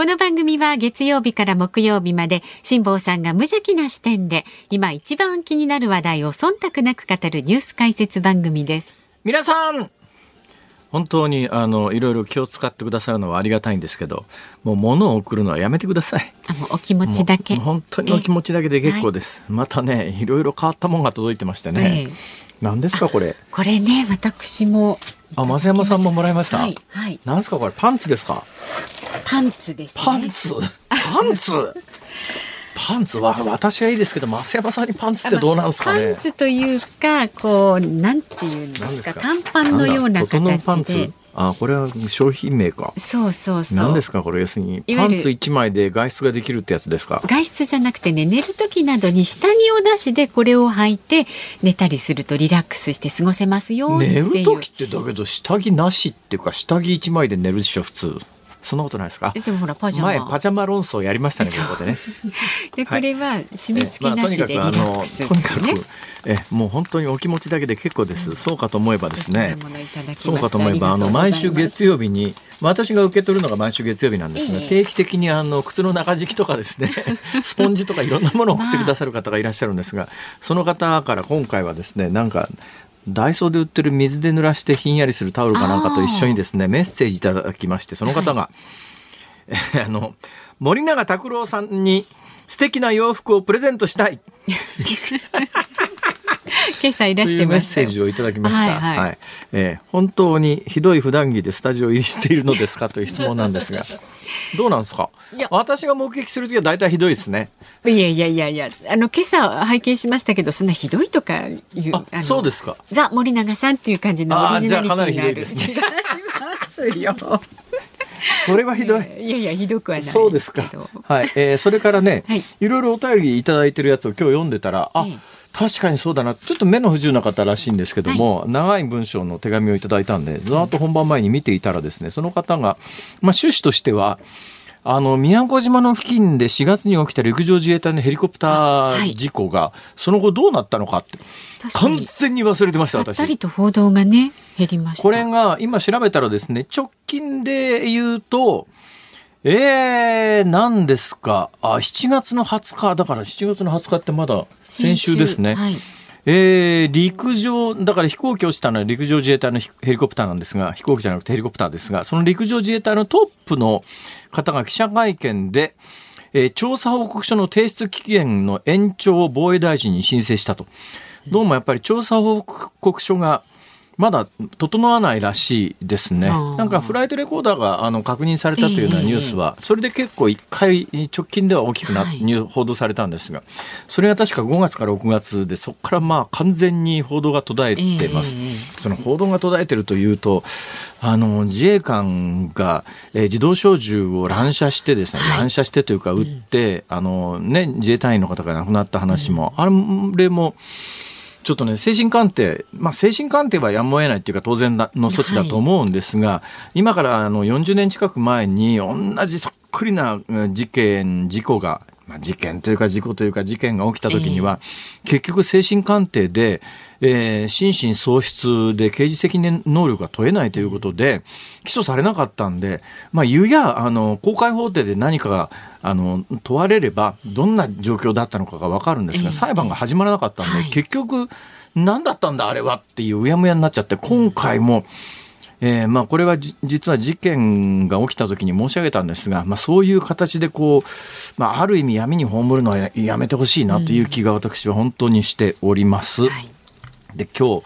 この番組は月曜日から木曜日まで辛坊さんが無邪気な視点で今一番気になる話題を忖度なく語るニュース解説番組です。皆さん。本当にあのいろいろ気を使ってくださるのはありがたいんですけどもう物を送るのはやめてください。あもうお気持ちだけ。本当にお気持ちだけで結構です、またねいろいろ変わったものが届いてましてね、え何ですかこれ。これね私もあ増山さんももらいました、はい、はい、なんですかこれ？パンツですか？パンツです、ね、パンツ？パンツ？パンツ？は私はいいですけど増山さんにパンツってどうなんですかね？パンツというかこうなんていうんですか？短パンのような形であこれは商品名か。そうそうそう。何ですかこれ要するに。パンツ一枚で外出ができるってやつですか？外出じゃなくてね寝る時などに下着をなしでこれを履いて寝たりするとリラックスして過ごせますよ寝る時ってだけど下着なしっていうか下着一枚で寝るでしょ普通そんなことないですか？でもほらパジャマ。前パジャマ論争やりましたねここでね。でこれは締め付けなしでリラックス、ね、とにかくえもう本当にお気持ちだけで結構です。そうかと思えばですね。そうかと思えばあの毎週月曜日に私が受け取るのが毎週月曜日なんですが、え定期的にあの靴の中敷きとかですね スポンジとかいろんなものを送ってくださる方がいらっしゃるんですが、その方から今回はですねなんかダイソーで売ってる水で濡らしてひんやりするタオルかなんかと一緒にですねメッセージいただきましてその方が、はい、あの森永卓郎さんに素敵な洋服をプレゼントしたい 今朝いらしてメッセージをいただきました。はい、はいはい、えー、本当にひどい普段着でスタジオ入りしているのですかという質問なんですが。どうなんですか？私が目撃する時は大体ひどいですね。いやいやいやいや、あの今朝拝見しましたけど、そんなひどいとかいう。あそうですか。ザ森永さんっていう感じのオリジナリティがある。あじゃかなりひどいです、ね。違いますよ。それはひどい。いやいやひどくはないそうですか。はい、えー、それからね、はい、いろいろお便りいただいてるやつを今日読んでたら、あ。ええ確かにそうだな。ちょっと目の不自由な方らしいんですけども、はい、長い文章の手紙をいただいたんでずっと本番前に見ていたらですねその方が、まあ、趣旨としてはあの宮古島の付近で4月に起きた陸上自衛隊のヘリコプター事故が、その後どうなったのかって完全に忘れてました私。りと報道がね減りました。これが今調べたらですね直近で言うとえー、何ですか？あ、7月の20日、だから7月の20日ってまだ先週ですね。はい、えー、陸上、だから飛行機落ちたのは陸上自衛隊のヘリコプターなんですが、飛行機じゃなくてヘリコプターですが、その陸上自衛隊のトップの方が記者会見で、えー、調査報告書の提出期限の延長を防衛大臣に申請したと。どうもやっぱり調査報告書がまだ整わないらしいですね。なんかフライトレコーダーがあの確認されたというようなニュースは、それで結構1回直近では大きくな、はい、報道されたんですが、それが確か5月から6月で、そこからまあ完全に報道が途絶えてます。その報道が途絶えてるというと、あの自衛官が、えー、自動小銃を乱射してですね、乱射してというか撃って、あのね自衛隊員の方が亡くなった話も、あれも。ちょっとね、精神鑑定、まあ、精神鑑定はやむを得ないっていうか当然の措置だと思うんですが、はい、今からあの40年近く前に同じそっくりな事件、事故がまあ、事件というか事故というか事件が起きた時には、えー、結局精神鑑定で、えー、心神喪失で刑事責任能力が問えないということで起訴されなかったんで、まあ、言うやあの公開法廷で何かがあの問われればどんな状況だったのかが分かるんですが、裁判が始まらなかったんで、はい、結局何だったんだあれはっていううやむやになっちゃって今回も。えー、まあこれは実は事件が起きた時に申し上げたんですが、まあ、そういう形でこう、まあ、ある意味闇に葬るのはやめてほしいなという気が私は本当にしております。うんはい、で今日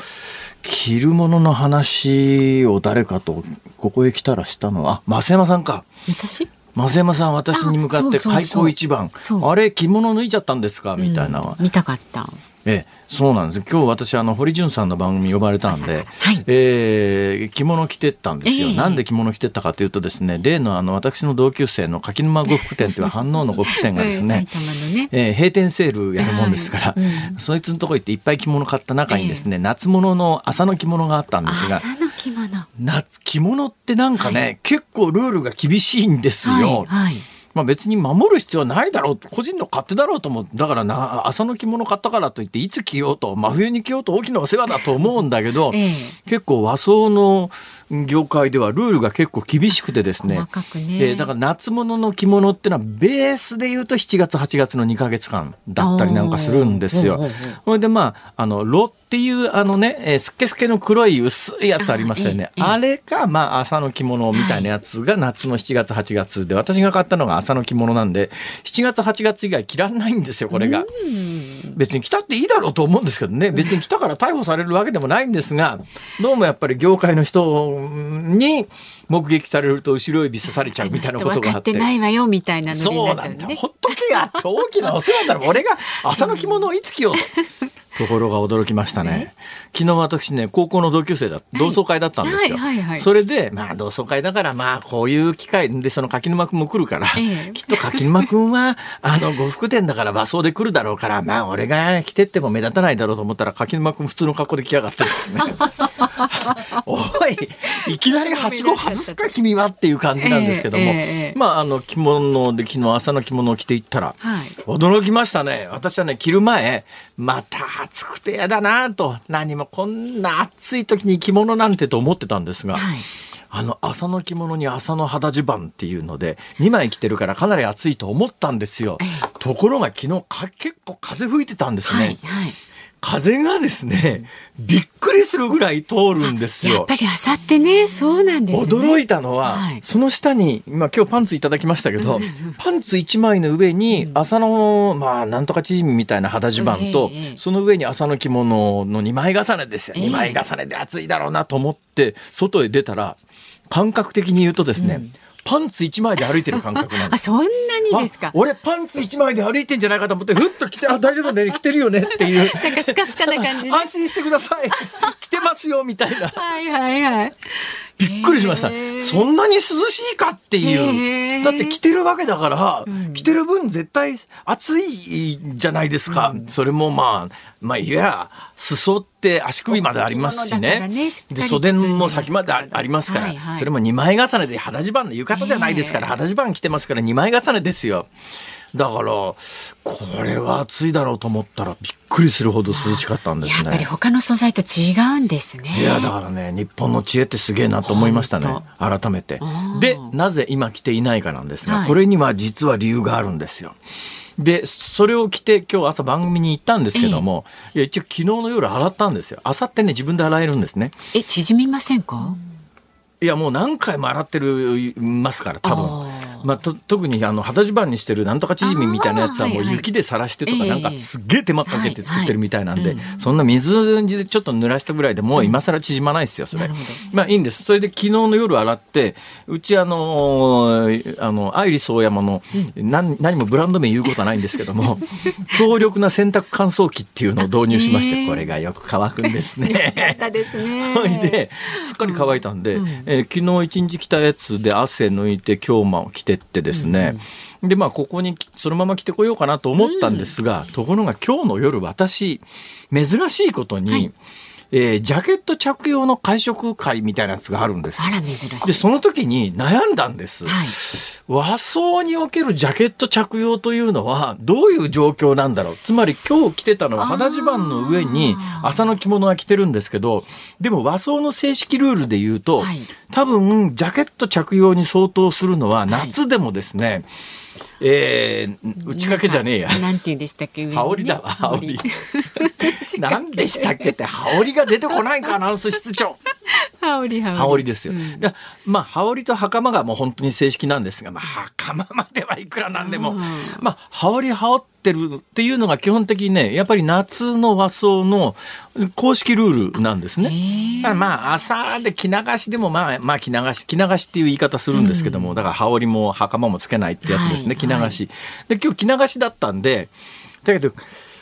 着るものの話を誰かとここへ来たらしたのは増山さんか。私？増山さん私に向かって開口一番。あれ着物脱いちゃったんですか？みたいな、うん、見たかったええそうなんです。今日私あの堀潤さんの番組呼ばれたんで、はい、えー、着物着てったんですよ、えー、なんで着物着てったかというとですね例のあの私の同級生の柿沼呉服店という反応の呉服店がですね ね、えー、閉店セールやるもんですから、うん、そいつのとこ行っていっぱい着物買った中にですね、えー、夏物の朝の着物があったんですが着物。夏着物ってなんかね、はい、結構ルールが厳しいんですよ。はいはいまあ、別に守る必要はないだろう個人の勝手だろうと思う。だからな朝の着物買ったからといっていつ着ようと真冬に着ようと大きなお世話だと思うんだけど、ええ、結構和装の業界ではルールが結構厳しくてですね。ね、えー、だから夏物の着物っていうのはベースで言うと7月8月の2か月間だったりなんかするんですよ。それでまああのロっていうあのね、えー、スケスケの黒い薄いやつありますよね。あれかまあ朝の着物みたいなやつが夏の7月8月で私が買ったのが朝の着物なんで7月8月以外着らんないんですよこれが。別に着たっていいだろうと思うんですけどね。別に着たから逮捕されるわけでもないんですがどうもやっぱり業界の人に目撃されると後ろ指刺されちゃうみたいなことがあって。ないわよみたいなね、そうなんだ。ほっとけやって大きなお世話だろ。俺が朝の着物をいつ着ようと。ところが驚きましたね。昨日私ね、高校の同級生だ、同窓会だったんですよ。はいはいはい、それで、まあ同窓会だから、まあこういう機会で、その柿沼くんも来るから、ええ、きっと柿沼くんは、あの、呉服店だから和装で来るだろうから、まあ俺が着てっても目立たないだろうと思ったら、柿沼くん普通の格好で来やがってですね。おい、いきなりはしご外すか君はっていう感じなんですけども、え、まああの着物で昨日朝の着物を着ていったら、はい、驚きましたね。私はね、着る前、また暑くて嫌だなと何もこんな暑い時に着物なんてと思ってたんですが、はい、あの朝の着物に朝の肌襦袢っていうので2枚着てるからかなり暑いと思ったんですよ。ところが昨日か結構風吹いてたんですね。はいはい風がですね、びっくりするぐらい通るんですよ。やっぱりあさってね、そうなんです、ね、驚いたのは、はい、その下に、今今日パンツいただきましたけど、パンツ1枚の上に、朝の、まあ、なんとかチヂミみたいな肌襦袢と、その上に朝の着物の2枚重ねですよ。2枚重ねで暑いだろうなと思って、外へ出たら、感覚的に言うとですね、うんパンツ一枚で歩いてる感覚なんです。あ、そんなにですか？俺パンツ一枚で歩いてんじゃないかと思って、ふっと来て、あ、大丈夫ね、着てるよねっていう。なんかスカスカな感じ、安心してください。着てますよ、みたいな。はいはいはい。びっくりしました。そんなに涼しいかっていう。だって着てるわけだから、うん、着てる分絶対暑いじゃないですか。うん、それもまあ、まあいや、裾って足首までありますしね。ねで袖も先までありますから、はいはい、それも2枚重ねで肌地盤の浴衣じゃないですから、肌地盤着てますから2枚重ねですよ。だからこれは暑いだろうと思ったらびっくりするほど涼しかったんですね。やっぱり他の素材と違うんですね。いやだからね日本の知恵ってすげえなと思いましたね改めて。でなぜ今着ていないかなんですが、はい、これには実は理由があるんですよ。でそれを着て今日朝番組に行ったんですけども、ええ、いや一応昨日の夜洗ったんですよ。朝ってね自分で洗えるんですね。え縮みませんか？いやもう何回も洗ってるますから多分。まあ、と特にあの肌地盤にしてるなんとかチヂミみたいなやつはもう雪でさらしてとかなんかすっげえ手間かけて作ってるみたいなんで、そんな水でちょっと濡らしたぐらいでもう今更縮まないですよそれ。まあいいんですそれで昨日の夜洗ってうちあのあのアイリスオーヤマの何何もブランド名言うことはないんですけども 強力な洗濯乾燥機っていうのを導入しまして、これがよく乾くんですね。ですね。ですっかり乾いたんで、え昨日一日着たやつで汗抜いて今日も着てってですね、うん、でまあここにそのまま来てこようかなと思ったんですが、うん、ところが今日の夜私珍しいことに、はい。えー、ジャケット着用の会食会みたいなやつがあるんです。あら、珍しい。で、その時に悩んだんです。はい、和装におけるジャケット着用というのは、どういう状況なんだろう。つまり今日着てたのは肌地盤の上に朝の着物は着てるんですけど、でも和装の正式ルールで言うと、はい、多分、ジャケット着用に相当するのは、夏でもですね、はいえー、打ち掛けじゃねえや。なんて言うんでしたっけ、ね、羽織だわ、羽織。何でしたっけって、羽織が出てこないか、アナウンス室長。羽織、羽織。羽織ですよ。うん、まあ、羽織と袴がもう本当に正式なんですが、まあ、袴まではいくらなんでも、まあ、羽織羽織ってるっていうのが基本的にね、やっぱり夏の和装の公式ルールなんですね。まあ、朝で着流しでも、まあ、まあ、着流し、着流しっていう言い方するんですけども、うん、だから羽織も袴もつけないってやつですね、はい、着流し。で、今日着流しだったんで、だけど、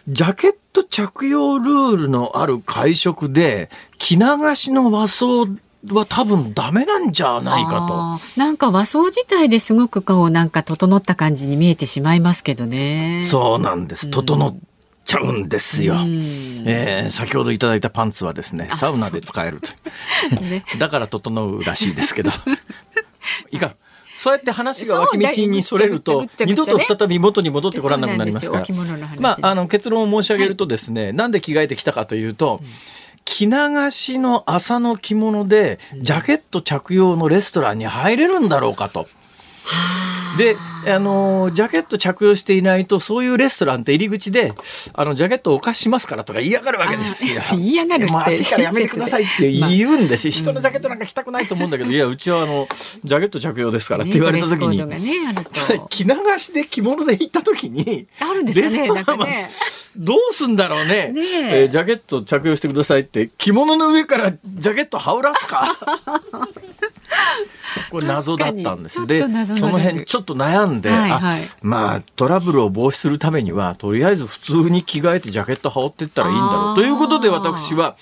ジャケット着用ルールのある会食で、着流しの和装は多分ダメなんじゃないかと。なんか和装自体ですごくこうなんか整った感じに見えてしまいますけどね。そうなんです。整っちゃうんですよ。えー、先ほどいただいたパンツはですね、サウナで使えると。ね、だから整うらしいですけど。いかん。そうやって話が脇道にそれると、二度と再び元に戻ってこらなくなりますから。まあ、あの、結論を申し上げるとですね、はい、なんで着替えてきたかというと、うん着流しの朝の着物でジャケット着用のレストランに入れるんだろうかと。であのジャケット着用していないとそういうレストランって入り口であのジャケットお貸ししますからとか嫌がるわけですよ。嫌がるもう暑いから やめてくださいって言うんですよ、まあ、人のジャケットなんか着たくないと思うんだけど、いやうちはあのジャケット着用ですからって言われた時に、ね 着流しで着物で行った時にあるんですかねかね。どうすんだろうね。ね、えー、ジャケット着用してくださいって着物の上からジャケット羽織らすか？これ謎だったんです。でその辺ちょっと悩んで、はいはい、まあトラブルを防止するためにはとりあえず普通に着替えてジャケット羽織っていったらいいんだろう。ということで私は。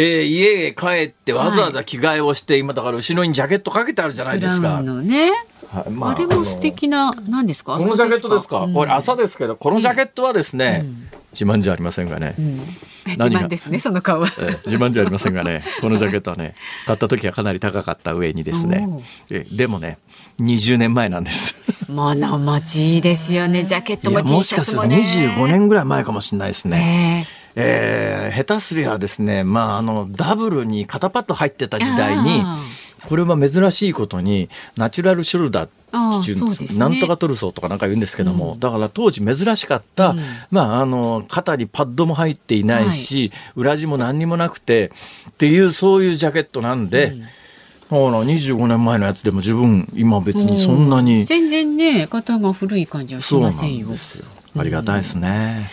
えー、家へ帰ってわざわざ着替えをして、はい、今だから後ろにジャケットかけてあるじゃないですか。ね。はいまあ、あれも素敵な何ですか？このジャケットですか、うん、これ朝ですけどこのジャケットはですね、うん。自慢じゃありませんがね、うん、自慢ですねその顔は、え自慢じゃありませんがね このジャケットはね買った時はかなり高かった上にですね。えでもね20年前なんです。まだ待ちですよねジャケットも T シャツも、ね、もしかすると25年ぐらい前かもしれないですね、え。ー、下手すりゃですねまああのダブルに肩パッド入ってた時代にこれは珍しいことにナチュラルショルダーっていう、ね、なんとかトルソーとかなんか言うんですけども、うん、だから当時珍しかった、うん、まああの肩にパッドも入っていないし、はい、裏地も何にもなくてっていうそういうジャケットなんで。うんだから25年前のやつでも十分今別にそんなに全然ね型が古い感じはしませんよ。ありがたいですね、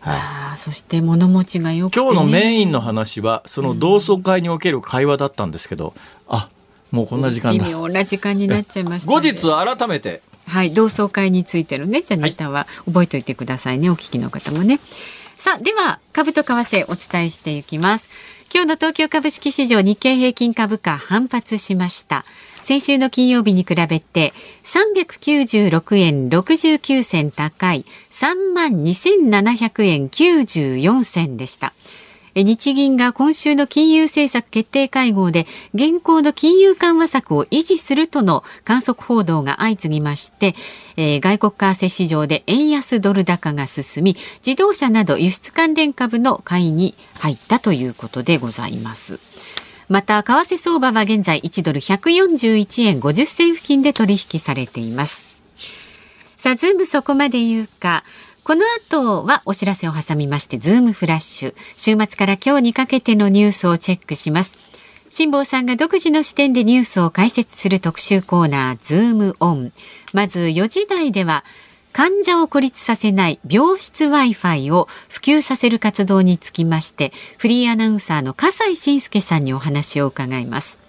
はい、そして物持ちがよく、ね、今日のメインの話はその同窓会における会話だったんですけど、あもうこんな時間だ。微妙な時間になっちゃいました。後日改めて。はい、同窓会についてのね、じゃネタは覚えておいてくださいね、お聞きの方もね。さあ、では株と為替お伝えしていきます。今日の東京株式市場日経平均株価反発しました。先週の金曜日に比べて396円69銭高い3万2700円94銭でした。日銀が今週の金融政策決定会合で現行の金融緩和策を維持するとの観測報道が相次ぎまして、えー、外国為替市場で円安ドル高が進み自動車など輸出関連株の買いに入ったということでございます。また為替相場は現在1ドル141円50銭付近で取引されていますさあズームそこまで言うかこの後はお知らせを挟みまして、ズームフラッシュ。週末から今日にかけてのニュースをチェックします。辛坊さんが独自の視点でニュースを解説する特集コーナー、ズームオン。まず4時台では、患者を孤立させない病室 Wi-Fi を普及させる活動につきまして、フリーアナウンサーの笠井信輔さんにお話を伺います。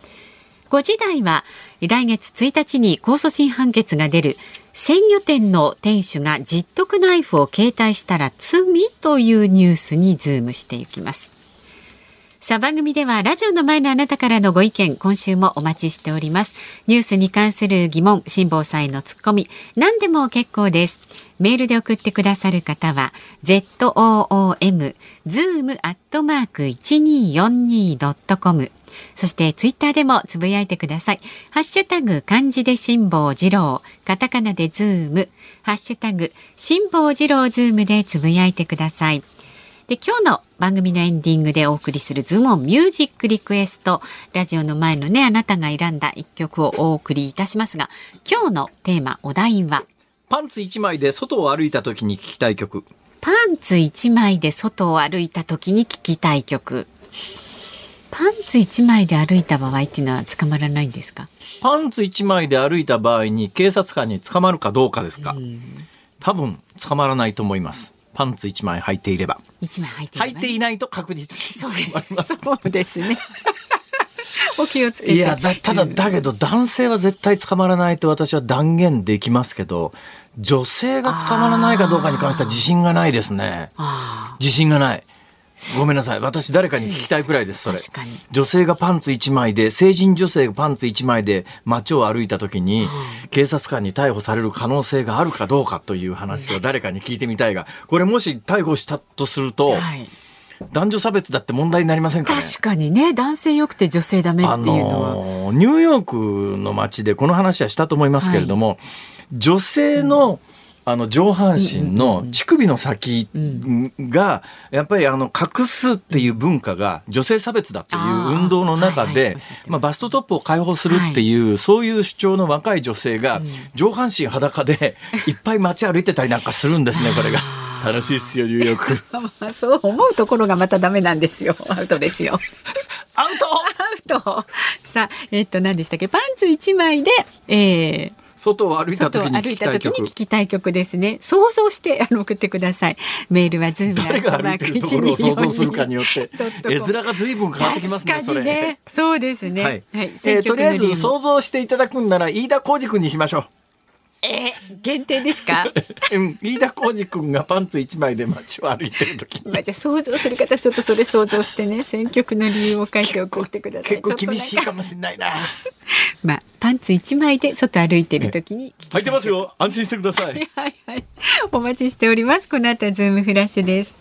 5時台は、来月1日に控訴審判決が出る。鮮魚店の店主が十徳ナイフを携帯したら罪というニュースにズームしていきます。さあ番組ではラジオの前のあなたからのご意見今週もお待ちしております。ニュースに関する疑問辛坊さんのツッコミ何でも結構です。メールで送ってくださる方は zoom zoom アットマーク 1242.com そしてツイッターでもつぶやいてください。ハッシュタグ漢字で辛坊治郎、カタカナでズーム、ハッシュタグ辛坊治郎ズームでつぶやいてください。で今日の番組のエンディングでお送りするズームオンミュージックリクエストラジオの前のねあなたが選んだ一曲をお送りいたしますが今日のテーマお題は？パンツ一枚で外を歩いた時に聞きたい曲。パンツ一枚で外を歩いた時に聞きたい曲。パンツ一枚で歩いた場合っていうのは捕まらないんですか？パンツ一枚で歩いた場合に警察官に捕まるかどうかですか。多分捕まらないと思いますパンツ一枚履いていれば。一枚履いていれば、ね、履いていないと確実に捕まります。そうですね。お気をつけて。いや、だ、ただ、だけど、男性は絶対捕まらないと私は断言できますけど、女性が捕まらないかどうかに関しては自信がないですね。自信がない。ごめんなさい。私誰かに聞きたいくらいです、それ。女性がパンツ1枚で、成人女性がパンツ1枚で街を歩いた時に、警察官に逮捕される可能性があるかどうかという話を誰かに聞いてみたいが、これもし逮捕したとすると、はい。男女差別だって問題になりませんか、ね、確かにね。男性よくて女性ダメっていうのは、あのニューヨークの街でこの話はしたと思いますけれども、はい、女性の、あの上半身の乳首の先がやっぱりあの隠すっていう文化が女性差別だっていう運動の中で、まあ、バストトップを解放するっていう、そういう主張の若い女性が上半身裸でいっぱい街歩いてたりなんかするんですねこれが。楽しいですよニューヨーク。そう思うところがまたダメなんですよ。アウトですよ。アウト！アウト。さあえっと何でしたっけ？パンツ一枚で、えー、外を歩いた時に聞きたい曲。聞きたい曲ですね。想像してあの送ってください。メールはズーム誰が歩いてるところを想像するかによって。絵面が随分変わってきますねそれね。そうですね、はい、はい、えー、とりあえず想像していただくんなら飯田浩司君にしましょう。え限定ですか？飯田浩二君がパンツ一枚で街を歩いてる時まあじゃ想像する方ちょっとそれ想像してね選曲の理由を書いて送ってください。結構厳しいか。もしれないな。まあパンツ一枚で外歩いてる時に履いてますよ。安心してください。はいはい。お待ちしております。この後はズームフラッシュです。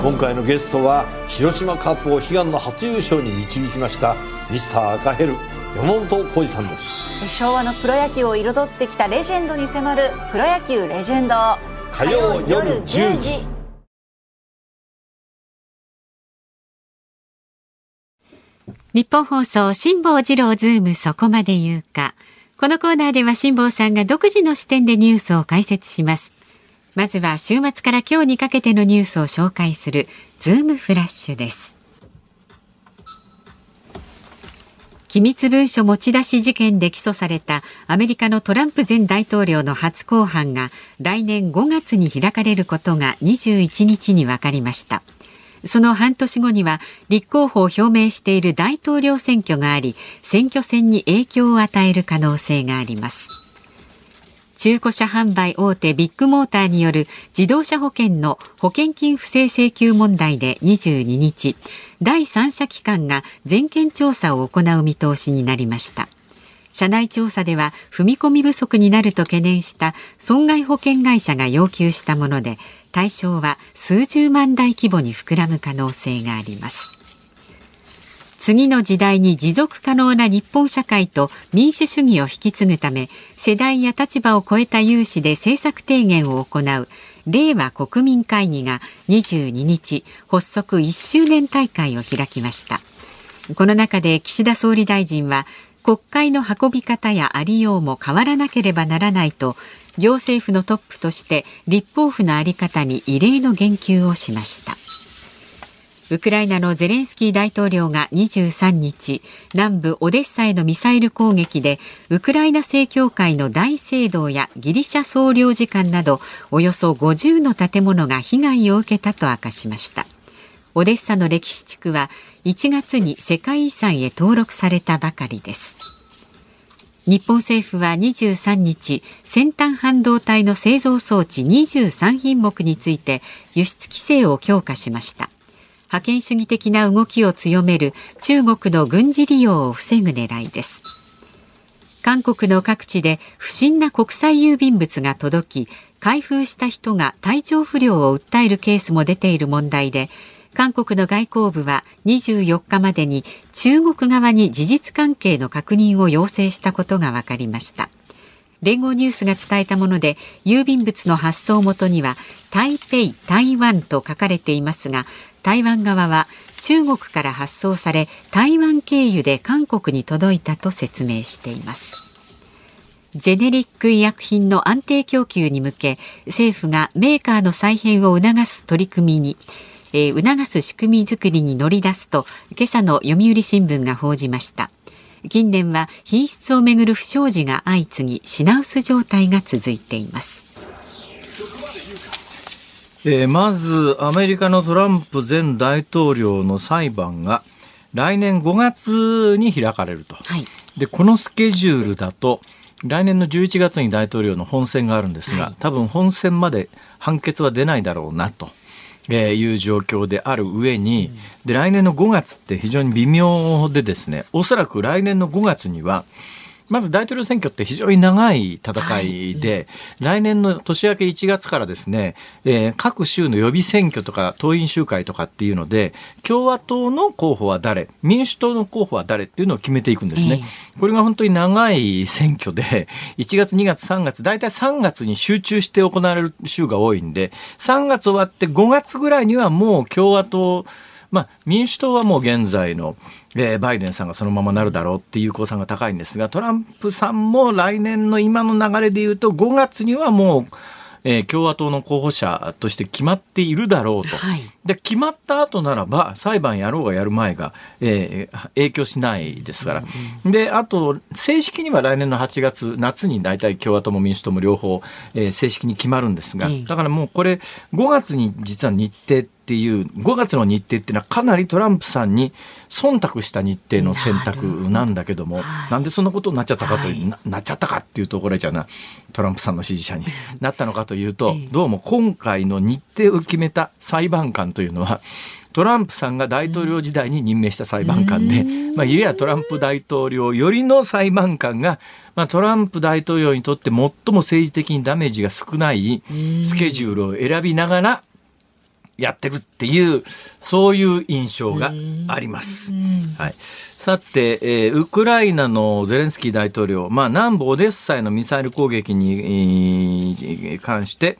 今回のゲストは広島カップを悲願の初優勝に導きましたミスター赤ヘル山本浩二さんです。昭和のプロ野球を彩ってきたレジェンドに迫る「プロ野球レジェンド」火曜夜10時ニッポン放送辛坊治郎ズームそこまで言うか。このコーナーでは辛坊さんが独自の視点でニュースを解説します。まずは週末から今日にかけてのニュースを紹介するズームフラッシュです。機密文書持ち出し事件で起訴されたアメリカのトランプ前大統領の初公判が来年5月に開かれることが21日に分かりました。その半年後には立候補を表明している大統領選挙があり選挙戦に影響を与える可能性があります。中古車販売大手ビッグモーターによる自動車保険の保険金不正請求問題で22日第三者機関が全件調査を行う見通しになりました。社内調査では踏み込み不足になると懸念した損害保険会社が要求したもので対象は数十万台規模に膨らむ可能性があります。次の時代に持続可能な日本社会と民主主義を引き継ぐため世代や立場を超えた有志で政策提言を行う令和国民会議が22日発足1周年大会を開きました。この中で岸田総理大臣は国会の運び方やありようも変わらなければならないと行政府のトップとして立法府の在り方に異例の言及をしました。ウクライナのゼレンスキー大統領が23日南部オデッサへのミサイル攻撃でウクライナ正教会の大聖堂やギリシャ総領事館などおよそ50の建物が被害を受けたと明かしました。オデッサの歴史地区は1月に世界遺産へ登録されたばかりです。日本政府は23日先端半導体の製造装置23品目について輸出規制を強化しました。覇権主義的な動きを強める中国の軍事利用を防ぐ狙いです。韓国の各地で不審な国際郵便物が届き開封した人が体調不良を訴えるケースも出ている問題で韓国の外交部は24日までに中国側に事実関係の確認を要請したことが分かりました。連合ニュースが伝えたもので郵便物の発送元には台北台湾と書かれていますが台湾側は中国から発送され台湾経由で韓国に届いたと説明しています。ジェネリック医薬品の安定供給に向け政府がメーカーの再編を促す取り組みにえー、促す仕組み作りに乗り出すと今朝の読売新聞が報じました。近年は品質をめぐる不祥事が相次ぎ品薄状態が続いています。えー、まずアメリカのトランプ前大統領の裁判が来年5月に開かれると、はい、でこのスケジュールだと来年の11月に大統領の本選があるんですが、はい、多分本選まで判決は出ないだろうなとえー、いう状況である上に、で、来年の5月って非常に微妙でですね、おそらく来年の5月には、まず大統領選挙って非常に長い戦いで、はい、来年の年明け1月からですね、えー、各州の予備選挙とか党員集会とかっていうので、共和党の候補は誰、民主党の候補は誰っていうのを決めていくんですね。えー、これが本当に長い選挙で、1月、2月、3月、大体3月に集中して行われる州が多いんで、3月終わって5月ぐらいにはもう共和党、まあ、民主党はもう現在の、えー、バイデンさんがそのままなるだろうっていう公算が高いんですが、トランプさんも来年の今の流れで言うと、5月にはもう、えー、共和党の候補者として決まっているだろうと、はい、で決まった後ならば裁判やろうがやる前が、えー、影響しないですから、うん、であと正式には来年の8月夏に大体共和党も民主党も両方、えー、正式に決まるんですが、だからもうこれ5月に実は日程っていう5月の日程っていうのはかなりトランプさんに忖度した日程の選択なんだけども、はい、なんでそんなことになっちゃったかという、ななっちゃったかっていうところじゃなトランプさんの支持者になったのかというと、どうも今回の日程を決めた裁判官というのはトランプさんが大統領時代に任命した裁判官で、まあ、いやトランプ大統領よりの裁判官が、まあ、トランプ大統領にとって最も政治的にダメージが少ないスケジュールを選びながらやってるっていうそういう印象があります。はい、さて、えー、ウクライナのゼレンスキー大統領、まあ、南部オデッサへのミサイル攻撃に関して、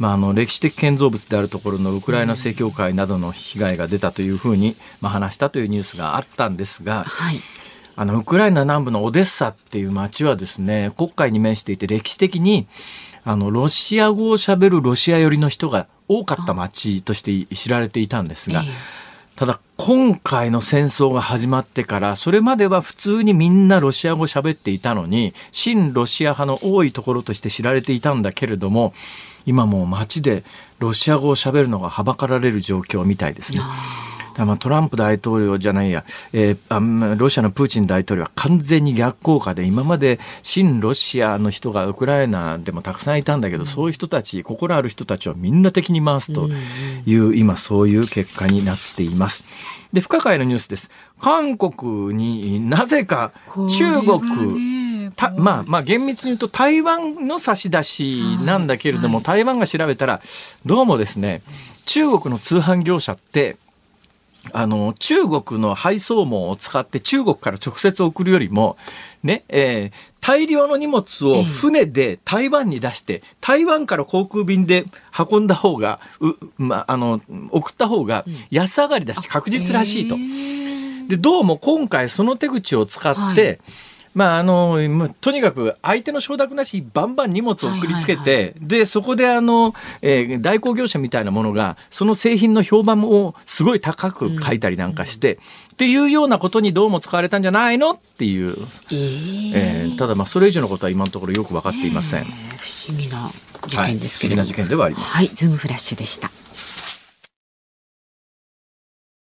まあ、あの歴史的建造物であるところのウクライナ正教会などの被害が出たというふうに、まあ、話したというニュースがあったんですが、はい、あのウクライナ南部のオデッサっていう町はですね黒海に面していて歴史的にあのロシア語をしゃべるロシア寄りの人が多かった町として知られていたんですが、ただ今回の戦争が始まってからそれまでは普通にみんなロシア語喋っていたのに親ロシア派の多いところとして知られていたんだけれども今もう街でロシア語を喋るのがはばかられる状況みたいですね。まあ、トランプ大統領じゃないや、えー、ロシアのプーチン大統領は完全に逆効果で、今まで親ロシアの人がウクライナでもたくさんいたんだけど、うん、そういう人たち、心ある人たちをみんな敵に回すという、うん、今そういう結果になっています。で、不可解なニュースです。韓国になぜか中国、たまあまあ厳密に言うと台湾の差し出しなんだけれども、はい、台湾が調べたらどうもですね中国の通販業者ってあの、中国の配送網を使って中国から直接送るよりも、ね、えー、大量の荷物を船で台湾に出して、台湾から航空便で運んだ方が、う、まあ、あの、送った方が安上がりだし確実らしいと。で、どうも今回その手口を使って、はいまああのとにかく相手の承諾なしバンバン荷物を送りつけて、はいはいはい、でそこであの、えー、代行業者みたいなものがその製品の評判をすごい高く書いたりなんかして、うん、っていうようなことにどうも使われたんじゃないの？っていう、えー、えー、ただまあそれ以上のことは今のところよく分かっていません、えー、不思議な事件ですけど、はい、事件ではあります。はい。ズームフラッシュでした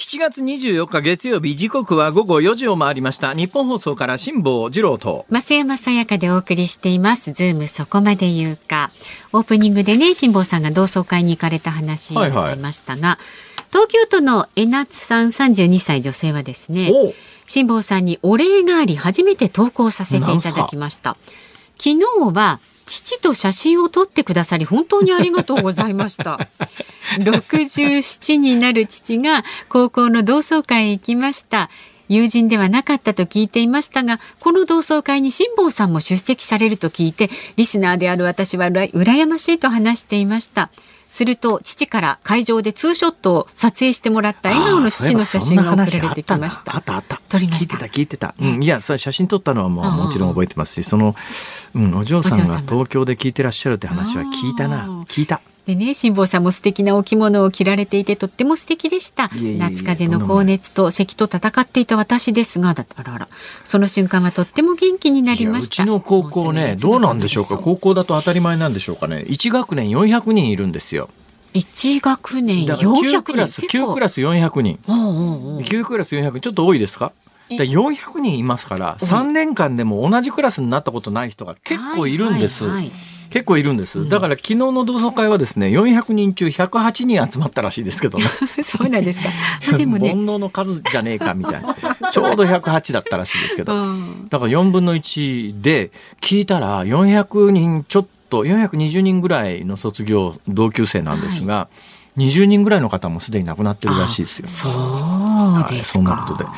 7月24日月曜日時刻は午後4時を回りました。ニッポン放送から辛坊治郎と。増山さやかでお送りしています。ズームそこまで言うか。オープニングでね辛坊さんが同窓会に行かれた話ございましたが、はいはい東京都の江夏さん32歳女性はですね辛坊さんにお礼があり初めて投稿させていただきました。昨日は父と写真を撮ってくださり本当にありがとうございました。67になる父が高校の同窓会へ行きました。友人ではなかったと聞いていましたがこの同窓会に辛坊さんも出席されると聞いてリスナーである私は羨ましいと話していましたすると父から会場でツーショットを撮影してもらった笑顔の父の写真が送られてきました。あったあった撮りました。聞いてた聞いてた。うん、いやそれ写真撮ったのはもうもちろん覚えてますし、その、うん、お嬢さんが東京で聞いてらっしゃるって話は聞いたな聞いた。でね辛坊さんも素敵なお着物を着られていてとっても素敵でした。夏風邪の高熱と咳と戦っていた私ですがだあららその瞬間はとっても元気になりました。うちの高校ねどうなんでしょうか？高校だと当たり前なんでしょうかね？1学年400人いるんですよ。1学年400クラス9クラス400人。9クラス400人。ちょっと多いですか？400人いますから3年間でも同じクラスになったことない人が結構いるんです。はいはいはい結構いるんです。だから昨日の同窓会はですね、400人中108人集まったらしいですけどね。そうなんですか。でもね、煩悩の数じゃねえかみたいな。ちょうど108だったらしいですけど。だから4分の1で聞いたら400人ちょっとと420人ぐらいの卒業同級生なんですが、はい、20人ぐらいの方もすでに亡くなってるらしいですよ。そうですか、はい、そんなことで。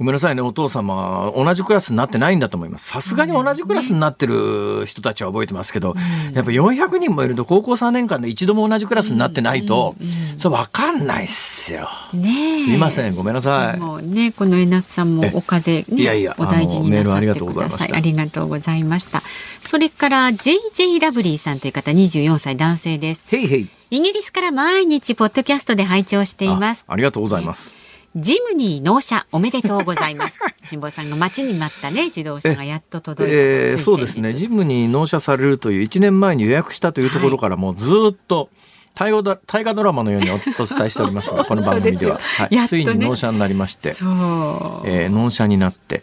ごめんなさいね、お父様、同じクラスになってないんだと思います。さすがに同じクラスになってる人たちは覚えてますけど、うん、やっぱ400人もいると高校3年間で一度も同じクラスになってないと、それ分かんないっすよ。ねすいません、ごめんなさい。もうね、この江夏さんもお風邪、ね、いやいや、お大事になさってください。ありがとうございました。それから JJ ラブリーさんという方、24歳男性です。へいへい。イギリスから毎日ポッドキャストで拝聴しています。ありがとうございます。ねジムニー納車おめでとうございます。辛坊さんが待ちに待ったね自動車がやっと届いた。えー、そうですね。ジムに納車されるという1年前に予約したというところからもうずっと、大河大河ドラマのようにお伝えしておりますが この番組では、はい、ね、ついに納車になりまして、えー、納車になって、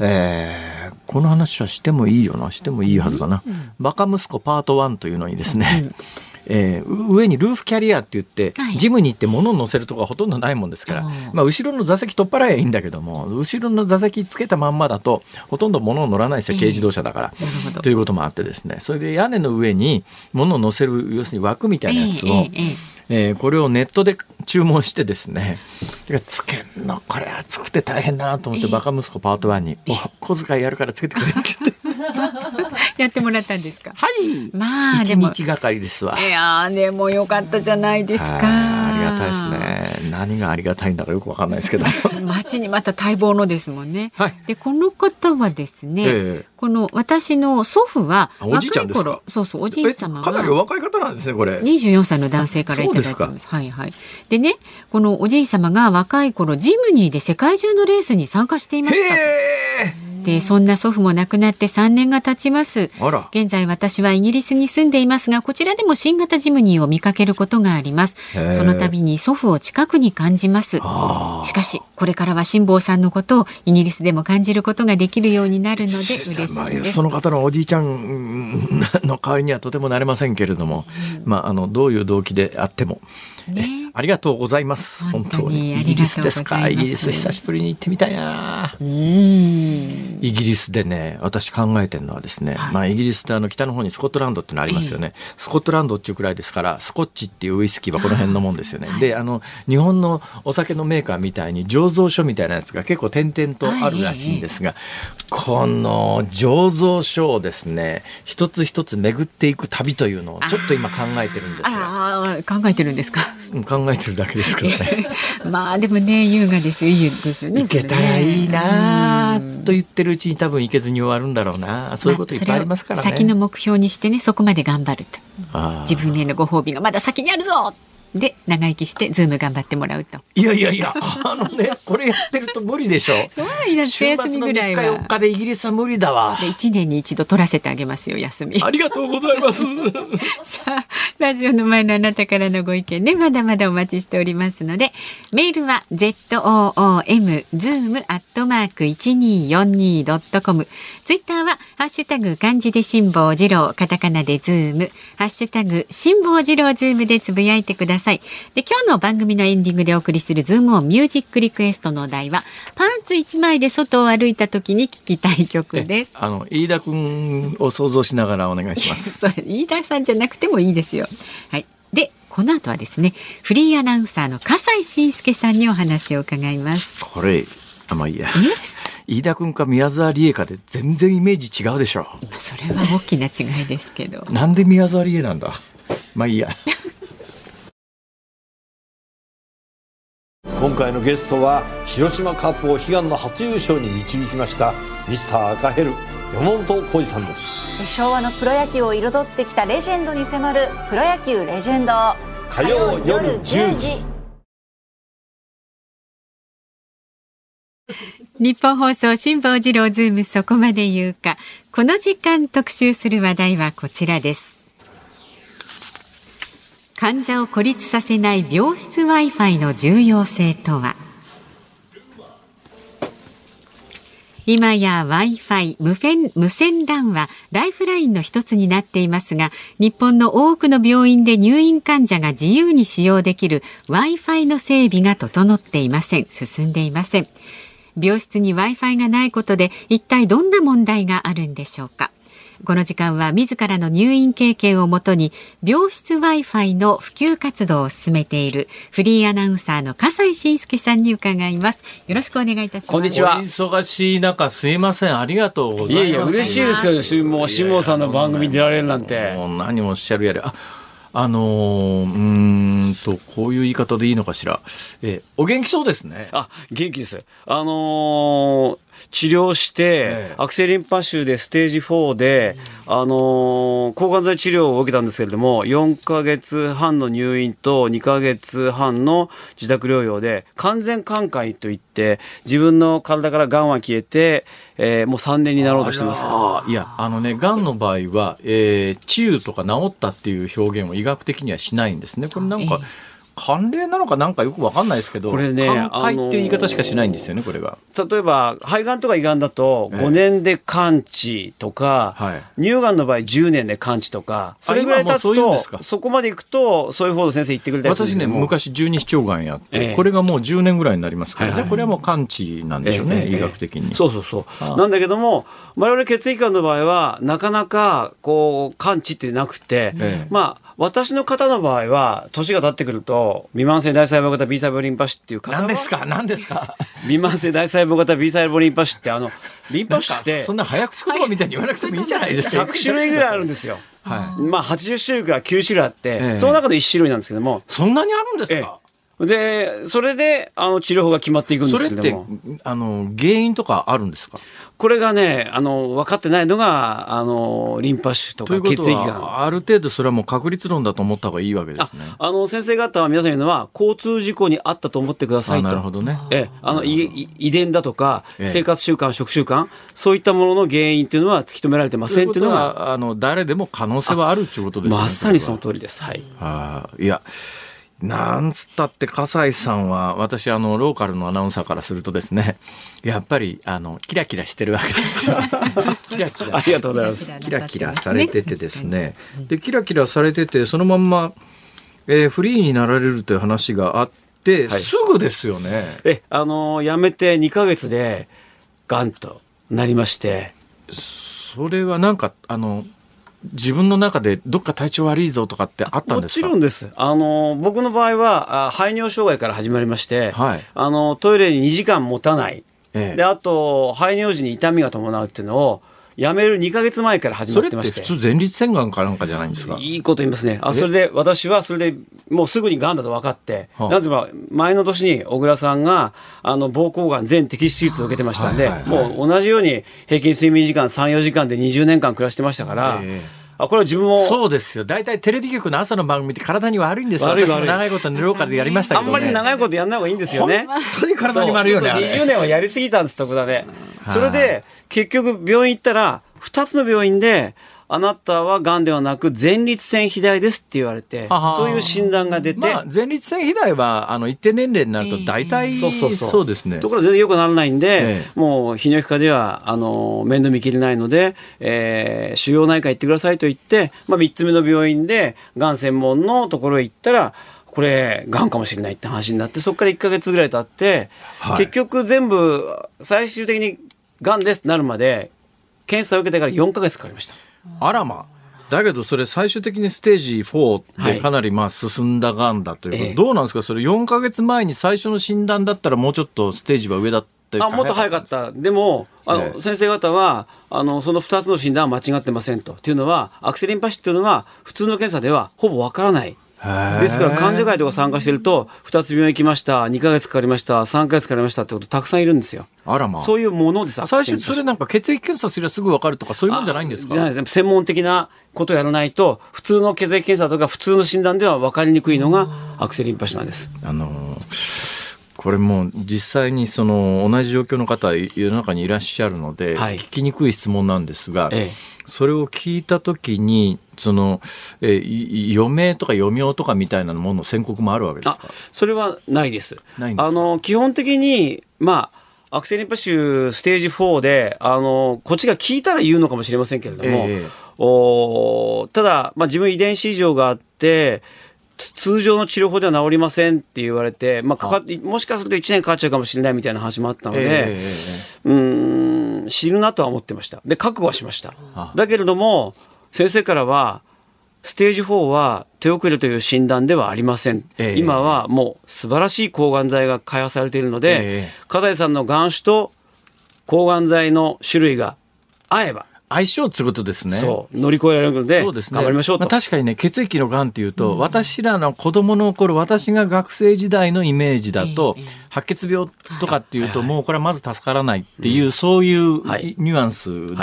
えー、この話はしてもいいよなしてもいいはずだな、うん、バカ息子パート1というのにですね、うんえー、上にルーフキャリアって言って、はい、ジムに行って物を乗せるとこがほとんどないもんですから、まあ、後ろの座席取っ払えばいいんだけども後ろの座席つけたまんまだとほとんど物を乗らないですよ軽自動車だから、えー、ということもあってですね。それで屋根の上に物を乗せる要するに枠みたいなやつを、えーえーえー、これをネットで注文してですねつけんのこれ熱くて大変だなと思ってバカ息子パート1に「お小遣いやるからつけてくれ」って言って。やってもらったんですか？はい。まあ一日がかりですわ。いやでもよかったじゃないですか。ありがたいですね。何がありがたいんだかよくわかんないですけど。街にまた待望のですもんね。はい。でこの方はですね、えー、この私の祖父はおじいちゃんですか？そうそうおじい様かなりお若い方なんですねこれ。二十四歳の男性からいただいたんです。はいはい。でねこのおじい様が若い頃ジムニーで世界中のレースに参加していました。でそんな祖父も亡くなって3年が経ちます。現在私はイギリスに住んでいますがこちらでも新型ジムニーを見かけることがあります。その度に祖父を近くに感じます。しかしこれからは辛坊さんのことをイギリスでも感じることができるようになるので嬉しいです。その方のおじいちゃんの代わりにはとてもなれませんけれども、うん、まああのどういう動機であってもね、ありがとうございます。本当にイギリスですか？イギリス久しぶりに行ってみたいな。イギリスでね、私考えてるのはですね、はい、まあイギリスであの北の方にスコットランドってのありますよね。えー、スコットランドっていうくらいですから、スコッチっていうウイスキーはこの辺のもんですよね。で、あの日本のお酒のメーカーみたいに醸造所みたいなやつが結構点々とあるらしいんですが、この醸造所をですね、一つ一つ巡っていく旅というのをちょっと今考えてるんですよ。考えてるんですか？考えてるだけですけどね。まあでもね優雅ですよ。いいですよね行けたらいいなと言ってるうちに多分行けずに終わるんだろうな。そういうこといっぱいありますからね、先の目標にしてねそこまで頑張ると。自分へのご褒美がまだ先にあるぞで長生きしてズーム頑張ってもらうと。いやいやいやあのねこれやってると無理でしょ。夏休みぐらいは。3日4日でイギリスは無理だわ。で1年に一度取らせてあげますよ休み。ありがとうございます。さあラジオの前のあなたからのご意見ねまだまだお待ちしておりますのでメールは ZOOM zoom アットマーク 1242.com ツイッターはハッシュタグ漢字で辛坊治郎カタカナでズーム。ハッシュタグ辛坊治郎ズームでつぶやいてくださいで今日の番組のエンディングでお送りするズームオンミュージックリクエストのお題はパンツ一枚で外を歩いた時に聞きたい曲です。あの飯田君を想像しながらお願いします。飯田さんじゃなくてもいいですよ。はい。でこの後はですねフリーアナウンサーの笠井信介さんにお話を伺います。これあまあいいや。飯田君か宮沢りえかで全然イメージ違うでしょ。まあそれは大きな違いですけど。なんで宮沢りえなんだ？まあいいや 今回のゲストは広島カップを悲願の初優勝に導きましたミスター赤ヘル山本浩二さんです。昭和のプロ野球を彩ってきたレジェンドに迫る「プロ野球レジェンド」火曜夜10時。ニッポン放送辛坊治郎ズームそこまで言うか。この時間特集する話題はこちらです患者を孤立させない病室 Wi-Fi の重要性とは？今や Wi-Fi 無線無線 LAN はライフラインの一つになっていますが日本の多くの病院で入院患者が自由に使用できる Wi-Fi の整備が整っていません。進んでいません。病室に Wi-Fi がないことで一体どんな問題があるんでしょうか？この時間は自らの入院経験をもとに病室 Wi-Fi の普及活動を進めているフリーアナウンサーの笠井信介さんに伺います。よろしくお願いいたします。こんにちは。お忙しい中すいません。ありがとうございます。いやいや嬉しいですよ。しもう辛坊さんの番組に出られるなんて。もう何をおっしゃるやれああのー、うーんとこういう言い方でいいのかしら。えお元気そうですね。あ元気です。あのー治療して、ええ。悪性リンパ腫でステージ4で、あのー抗がん剤治療を受けたんですけれども4ヶ月半の入院と2ヶ月半の自宅療養で完全寛解といって自分の体からがんは消えて、えーもう3年になろうとしてます。あいやあのねがんの場合は、えー治癒とか治ったっていう表現を医学的にはしないんですね。これなんか、慣例なのかなんかよくわかんないですけどこれね寛解っていう言い方しかしないんですよねこれが。例えば肺がんとか胃がんだとええ5年で完治とか、はい。乳がんの場合10年で完治とかそれぐらい経つ今もうそういうそこまでいくとそういう方の先生言ってくれたり私ね昔十二指腸がんやって、ええ。これがもう10年ぐらいになりますから、じゃあこれはもう完治なんでしょうね、ええ医学的に。そうそうそう。なんだけども我々血液がんの場合はなかなかこう完治ってなくて、ええ。まあ私の方の場合は年が経ってくると未満性大細胞型 B 細胞リンパ腫っていう方は？何ですか？何ですか？未満性大細胞型 B 細胞リンパ腫ってあのリンパ腫ってそんな早口言葉みたいに言わなくてもいいじゃないですか？100種類ぐらいあるんですよ。はまあ80種類から9種類あって、ええ。その中で1種類なんですけども、そんなにあるんですか、でそれであの治療法が決まっていくんでそれってすけどもあの原因とかあるんですか？これがねあの分かってないのがあのリンパ腫とか血液が。ある程度それはもう確率論だと思った方がいいわけですあね。あの先生方は皆さん言うのは交通事故にあったと思ってくださいと。あなるほどね。ええ、あの遺伝だとか、ええ。生活習慣食習慣そういったものの原因っていうのは突き止められてませんっていうのが。はあの誰でも可能性はあるっていうことですよねまさにそのこ通りです。はい。あいやなんつったって笠井さんは私あのローカルのアナウンサーからするとですね やっぱりあのキラキラしてるわけですよ。キラキラ。ありがとうございます。キラキラされててですね。でキラキラされててそのまんま、えーフリーになられるという話があって、はい。すぐですよね。え、あの辞めて2ヶ月で、がんとなりまして、それはなんかあの自分の中でどっか体調悪いぞとかってあったんもちですか？ろんです。あの、僕の場合は、あ排尿障害から始まりまして、はいあの、トイレに2時間持たない。ええで、あと、排尿時に痛みが伴うっていうのを、やめる2ヶ月前から始まってまして。普通前立腺がんかなんかじゃないんですか？いいこと言いますね。あ、え？それで、私はそれで、もうすぐに癌だと分かって、はあなぜば、前の年に小倉さんが、あの、膀胱がん全摘出手術を受けてましたんで、もう同じように平均睡眠時間3、4時間で20年間暮らしてましたから、ええあ、これは自分も。そうですよ。大体テレビ局の朝の番組って体に悪いんですよ。悪い悪い長いこと寝ろうからでやりましたけど、ね、あんまり長いことやんない方がいいんですよね。本当に体に悪いよね。そう20年はやりすぎたんです、徳田で。それで、結局病院行ったら、2つの病院で、あなたは癌ではなく前立腺肥大ですって言われて、そういう診断が出て。まあ、前立腺肥大は、あの、一定年齢になると大体、そうそうそう。そうですね。ところが全然良くならないんで、ええ、もう、泌尿器科では、あの、面倒見きれないので、えー、腫瘍内科行ってくださいと言って、まあ、3つ目の病院で、癌専門のところへ行ったら、これ、癌かもしれないって話になって、そこから1か月ぐらい経って、はい、結局全部、最終的に癌です。ってなるまで、検査を受けてから4か月かかりました。あらまだけどそれ最終的にステージ4でかなりまあ進んだがんだということ、はい、どうなんですか？それ4か月前に最初の診断だったらもうちょっとステージは上だったあもっと早かった、でもあの、先生方はあのその2つの診断は間違ってませんと。というのは、アクセリンパシっていうのは、普通の検査ではほぼわからない。ですから患者会とか参加してると2つ病院行きました2か月かかりました3か月かかりましたってことたくさんいるんですよ。あらまあ、そういうものです最初それなんか血液検査すればすぐ分かるとかそういうもんじゃないんですか？じゃないですね。専門的なことをやらないと普通の血液検査とか普通の診断では分かりにくいのがアクセリンパシなんです。あのこれも実際にその同じ状況の方世の中にいらっしゃるので、はい、聞きにくい質問なんですが、ええ、それを聞いたときにその、え余命とか余命とかみたいなものの宣告もあるわけですか？それはないです。ないあの基本的にまあアクセリンパシュステージ4であのこっちが聞いたら言うのかもしれませんけれども、えー、おただ、まあ、自分遺伝子異常があって通常の治療法では治りませんって言われて、まあ、かかもしかすると1年かかっちゃうかもしれないみたいな話もあったので、えー、うん死ぬなとは思ってました。で覚悟はしました。だけれども先生からはステージ4は手遅れという診断ではありません、えー、今はもう素晴らしい抗がん剤が開発されているので、えー、笠井さんの眼種と抗がん剤の種類が合えば相性ってことですね。そう。乗り越えられるので、そうですね、頑張りましょうと。まあ、確かにね、血液のがんっていうと、うん、私らの子供の頃、私が学生時代のイメージだと、白血病とかっていうと、もうこれはまず助からないっていう、そういうニュアンス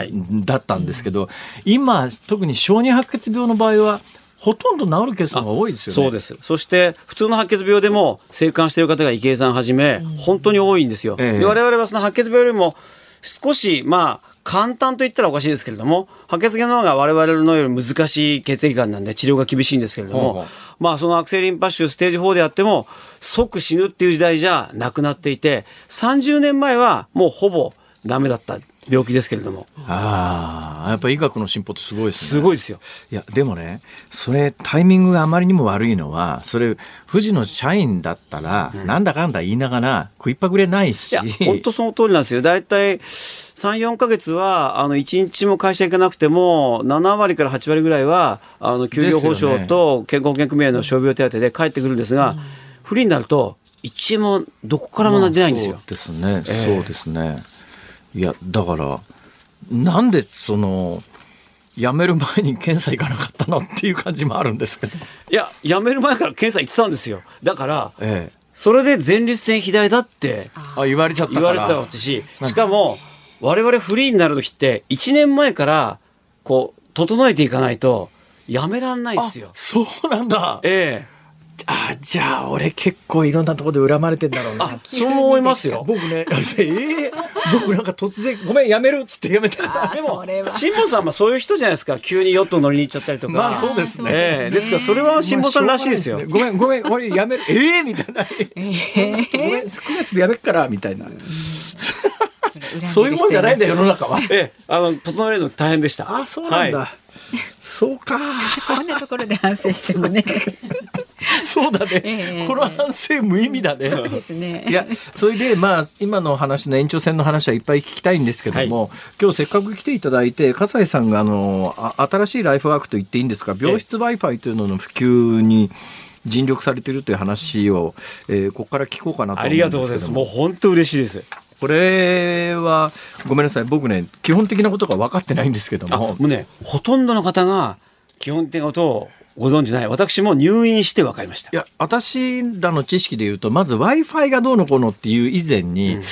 だったんですけど、今、特に小児白血病の場合は、ほとんど治るケースが多いですよね。そうです。そして、普通の白血病でも、生還している方が池江さんはじめ、本当に多いんですよ。ええ、我々はその白血病よりも、少し、まあ、簡単と言ったらおかしいですけれども、白血病の方が我々のより難しい血液がんなんで治療が厳しいんですけれども、まあそのアクセリンパッシュステージ4であっても、即死ぬっていう時代じゃなくなっていて、30年前はもうほぼダメだった病気ですけれども。ああ、やっぱり医学の進歩ってすごいですね。すごいですよ。いや、でもね、それタイミングがあまりにも悪いのは、それ、富士の社員だったら、うん、なんだかんだ言いながら食いっぱぐれないし。いや、本当その通りなんですよ。大体、3、4か月は、あの、1日も会社行かなくても、7割から8割ぐらいは、あの、給料保障と健康保険組合の傷病手当で帰ってくるんですが、うん、不利になると、1円もどこからも出ないんですよ。まあ、そうですね、えー、そうですね。いや、だから、なんでその、辞める前に検査行かなかったのっていう感じもあるんですけど。いや、辞める前から検査行ってたんですよ。だから、ええ、それで前立腺肥大だってあ言われちゃった言われてたし、しかも、我々フリーになる時って1年前からこう整えていかないとやめらんないですよ。そうなんだ。ええ。あじゃあ俺結構いろんなところで恨まれてんだろうな。そう思いますよ。僕ね、えー、僕なんか突然ごめんやめるっつってやめた。でも辛坊さんはそういう人じゃないですか。急にヨット乗りに行っちゃったりとか。まあそうですね。ええー、ですからそれは辛坊さんらしいですよ。ごめんごめん俺やめる。ええー、みたいな。えー、ごめん9月でやめっからみたいな。そういうもんじゃないんだ世の中は。ええ、あの整えるの大変でした。あ、そうなんだ。はい、そうか。こんなところで反省してもね。そうだね、えー、この反省無意味だね。そうですね。いや、それで、まあ、今の話の延長線の話はいっぱい聞きたいんですけども、はい、今日せっかく来ていただいて、笠井さんが、あの、あ新しいライフワークと言っていいんですか、病室 Wi-Fi というのの普及に、尽力されているという話を、えー、ここから聞こうかなと思うんですけどありがとうございます。もう本当嬉しいです。これはごめんなさい。僕ね基本的なことが分かってないんですけども。もうねほとんどの方が基本的なことをご存知ない。私も入院して分かりました。いや私らの知識でいうとまず w i f i がどうのこうのっていう以前に、うん。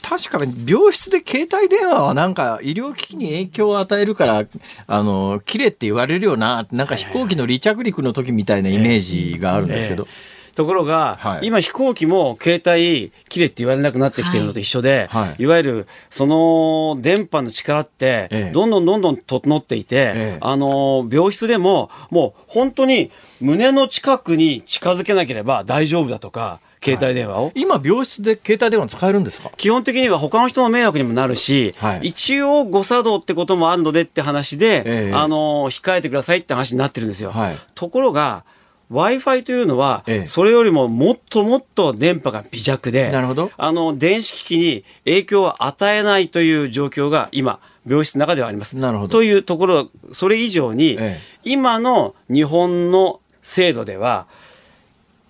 確かに病室で携帯電話はなんか医療機器に影響を与えるからあの切れって言われるよななんか飛行機の離着陸の時みたいなイメージがあるんですけど。ええところが、はい、今飛行機も携帯切れって言われなくなってきてるのと一緒で、はい、い。わゆるその電波の力ってどんどんどんどん整っていて、ええ、あの病室でももう本当に胸の近くに近づけなければ大丈夫だとか。携帯電話を、はい、今病室で携帯電話使えるんですか？基本的には他の人の迷惑にもなるし、はい、一応誤作動ってこともあるのでって話で、えあの控えてくださいって話になってるんですよ、はい、ところが Wi-Fi というのは、それよりももっともっと電波が微弱で、なるほど。あの、電子機器に影響を与えないという状況が今、病室の中ではあります。なるほど。というところ、それ以上に、今の日本の制度では、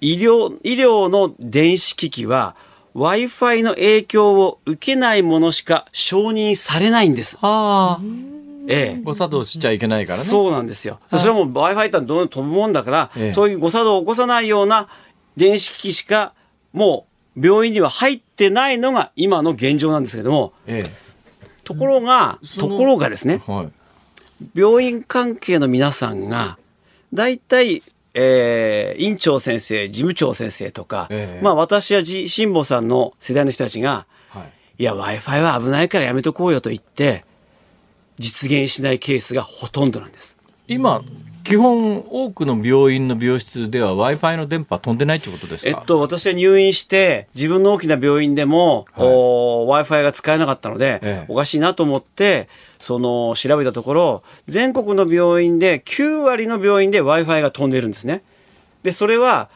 医療、医療の電子機器は、Wi-Fi の影響を受けないものしか承認されないんです。ああ。ええ、誤作動しちゃいけないからね。そうなんですよ。それはもう Wi-Fi ってどんどん飛ぶもんだから、ええ、そういう誤作動を起こさないような電子機器しか、もう病院には入ってないのが今の現状なんですけども、ええ、ところが、ところがですね、はい、病院関係の皆さんが、大体、えー、院長先生、事務長先生とか、えまあ私や辛坊さんの世代の人たちが、はい、いや、Wi-Fi は危ないからやめとこうよと言って、実現しないケースがほとんどなんです。今基本多くの病院の病室では Wi-Fi の電波飛んでないってことですか？えっと、私は入院して、自分の大きな病院でも、はい、Wi-Fi が使えなかったので、ええ、おかしいなと思って、その、調べたところ、全国の病院で9割の病院で Wi-Fi が飛んでるんですね。で、それは、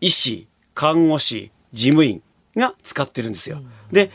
医師、看護師、事務員が使ってるんですよ。で、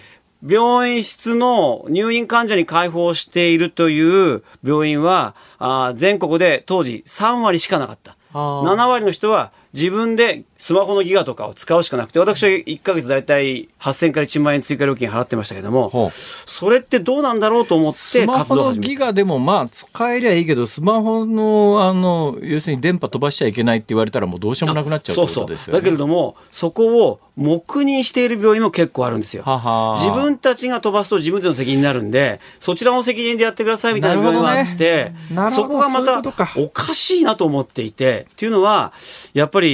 病院室の入院患者に開放しているという病院は、あ全国で当時3割しかなかった。7割の人は自分でスマホのギガとかを使うしかなくて、私は1ヶ月だいたい8000から1万円追加料金払ってましたけども、それってどうなんだろうと思って活動を始めギガでもまあ使えりゃいいけど、スマホの、あの、要するに電波飛ばしちゃいけないって言われたらもうどうしようもなくなっちゃう。そうそう。だけれども、そこを黙認している病院も結構あるんですよ。はは自分たちが飛ばすと自分たちの責任になるんで、そちらの責任でやってくださいみたいな病院があって、ね、そこがまたおかしいなと思っていて、っていうのは、やっぱり、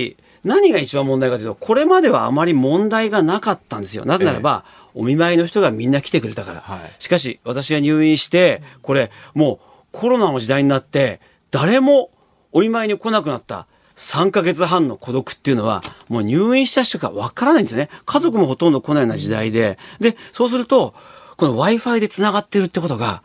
何が一番問題かというと、これまではあまり問題がなかったんですよ。なぜならば、ええ、お見舞いの人がみんな来てくれたから。はい、しかし、私が入院して、これ、もうコロナの時代になって、誰もお見舞いに来なくなった。3ヶ月半の孤独っていうのは、もう入院した人かわからないんですね。家族もほとんど来ないような時代で。で、そうすると、この Wi-Fi で繋がってるってことが、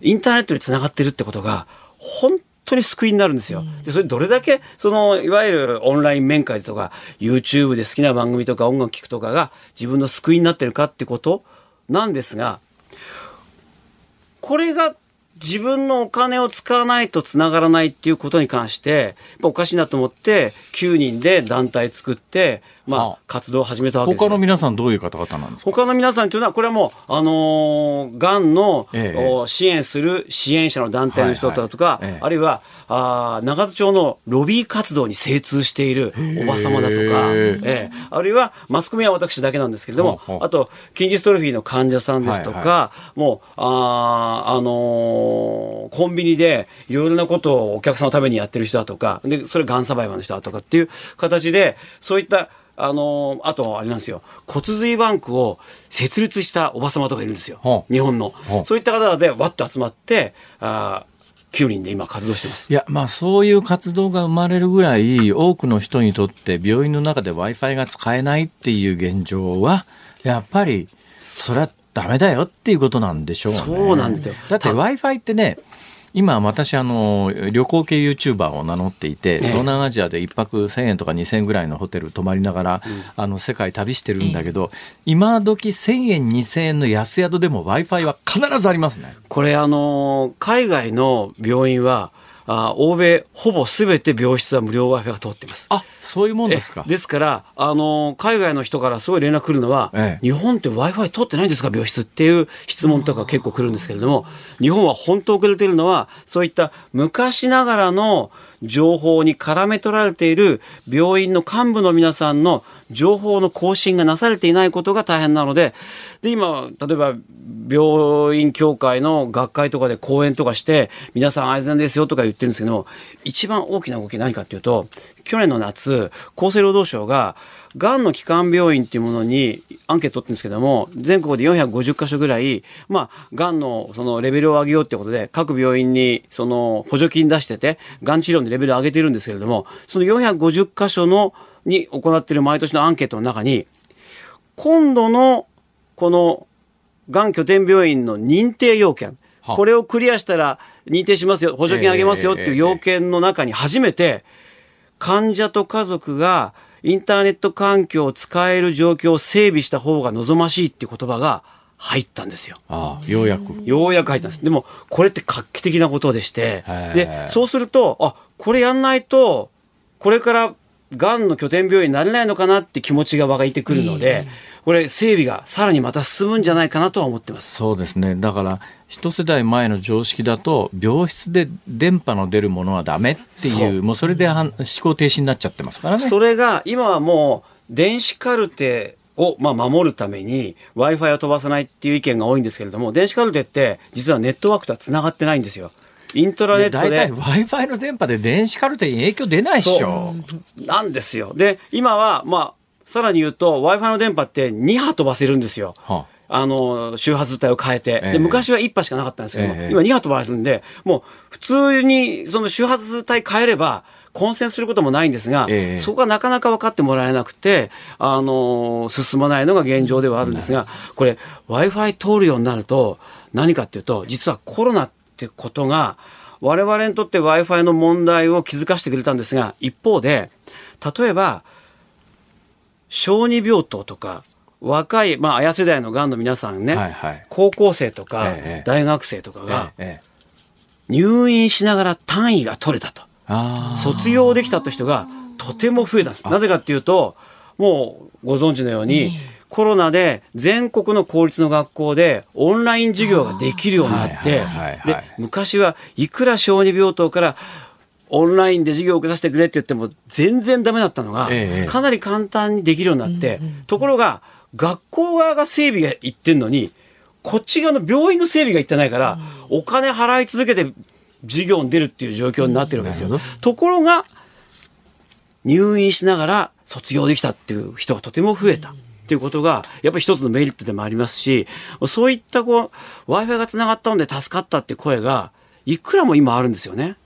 インターネットで繋がってるってことが、本当に救いになるんですよ。で、それどれだけ、その、いわゆるオンライン面会とか、YouTube で好きな番組とか音楽聴くとかが自分の救いになってるかってことなんですが、これが自分のお金を使わないと繋がらないっていうことに関して、おかしいなと思って、9人で団体作って、まあ、活動を始めたわけです他の皆さんどういう方々なんですか？他の皆さんというのは、これはもう、あのー、がんの、ええ、支援する支援者の団体の人だとか、はいはいえ、あるいは、あ長津町のロビー活動に精通しているおば様だとか、ええ、あるいはマスコミは私だけなんですけれども、あと、筋ジストロフィーの患者さんですとか、はいはい、もう、ああのー、コンビニでいろいろなことをお客さんのためにやってる人だとか、で、それがんサバイバーの人だとかっていう形で、そういったあのあとあれなんですよ。骨髄バンクを設立したおば様とかいるんですよ、日本の、そういった方でわっと集まってあ9人で今活動してます。いやまあそういう活動が生まれるぐらい多くの人にとって病院の中で w i f i が使えないっていう現状はやっぱりそれはダメだよっていうことなんでしょうね。そうなんですよ。だって w i f i ってね今私あの旅行系 YouTuber を名乗っていて、東南アジアで1泊1000円とか2000円ぐらいのホテル泊まりながら、うん、あの世界旅してるんだけど、今時1000円2000円の安宿でも w i f i は必ずありますね。これあの海外の病院はあ欧米ほぼすべて病室は無料 Wi-Fi が通っています。あそういうもんですか。ですから、あの、海外の人からすごい連絡来るのは、ええ、日本って Wi-Fi 通ってないんですか、病室っていう質問とか結構来るんですけれども、日本は本当遅れているのは、そういった昔ながらの情報に絡め取られている病院の幹部の皆さんの情報の更新がなされていないことが大変なので、で、今、例えば、病院協会の学会とかで講演とかして、皆さん安全ですよとか言ってるんですけど、一番大きな動き何かっていうと、去年の夏、厚生労働省が、がんの基幹病院っていうものにアンケート取ってるんですけども、全国で450箇所ぐらい、まあ、がんのそのレベルを上げようってことで、各病院にその補助金出してて、がん治療のレベルを上げてるんですけれども、その450箇所の、に行っている毎年のアンケートの中に、今度のこのがん拠点病院の認定要件、これをクリアしたら認定しますよ、補助金あげますよっていう要件の中に初めて、患者と家族がインターネット環境を使える状況を整備した方が望ましいっていう言葉が入ったんですよ。ああようやく。ようやく入ったんです。でも、これって画期的なことでして、で、そうすると、あ、これやんないと、これからがんの拠点病院になれないのかなって気持ちが湧いてくるので、これ整備がさらにまた進むんじゃないかなとは思ってます。そうですね。だから一世代前の常識だと病室で電波の出るものはダメっていうもうそれで思考停止になっちゃってますからね。それが今はもう電子カルテを、まあ、守るために Wi-Fi を飛ばさないっていう意見が多いんですけれども電子カルテって実はネットワークとはつながってないんですよ。イントラネットで。Wi-Fi の電波で電子カルテに影響出ないっしょ。なんですよ。で、今は、まあ、さらに言うと Wi-Fi の電波って2波飛ばせるんですよ。はあ、あの、周波数帯を変えて。で、昔は1波しかなかったんですけども、え今2波飛ばせるんで、もう普通にその周波数帯変えれば、混戦することもないんですが、えそこがなかなか分かってもらえなくて、あの進まないのが現状ではあるんですが、これ、Wi-Fi 通るようになると、何かっていうと、実はコロナってことが、我々にとって Wi-Fi の問題を気づかせてくれたんですが、一方で、例えば、小児病棟とか、若い、まあ、綾世代のがんの皆さんね、はいはい、高校生とか、ええ、大学生とかが、え、入院しながら単位が取れたと。卒業できたと人がとても増えたんです。なぜかっていうと、もうご存知のように、コロナで全国の公立の学校でオンライン授業ができるようになって、で、昔はいくら小児病棟からオンラインで授業を受けさせてくれって言っても全然ダメだったのが、かなり簡単にできるようになって、ところが学校側が整備がいってんのに、こっち側の病院の整備がいってないから、お金払い続けて授業に出るっていう状況になってるわけですよ。ところが、入院しながら卒業できたっていう人がとても増えた。っていうことが、やっぱり一つのメリットでもありますし、そういったこう、Wi-Fi が繋がったので助かったって声が、いくらも今あるんですよね。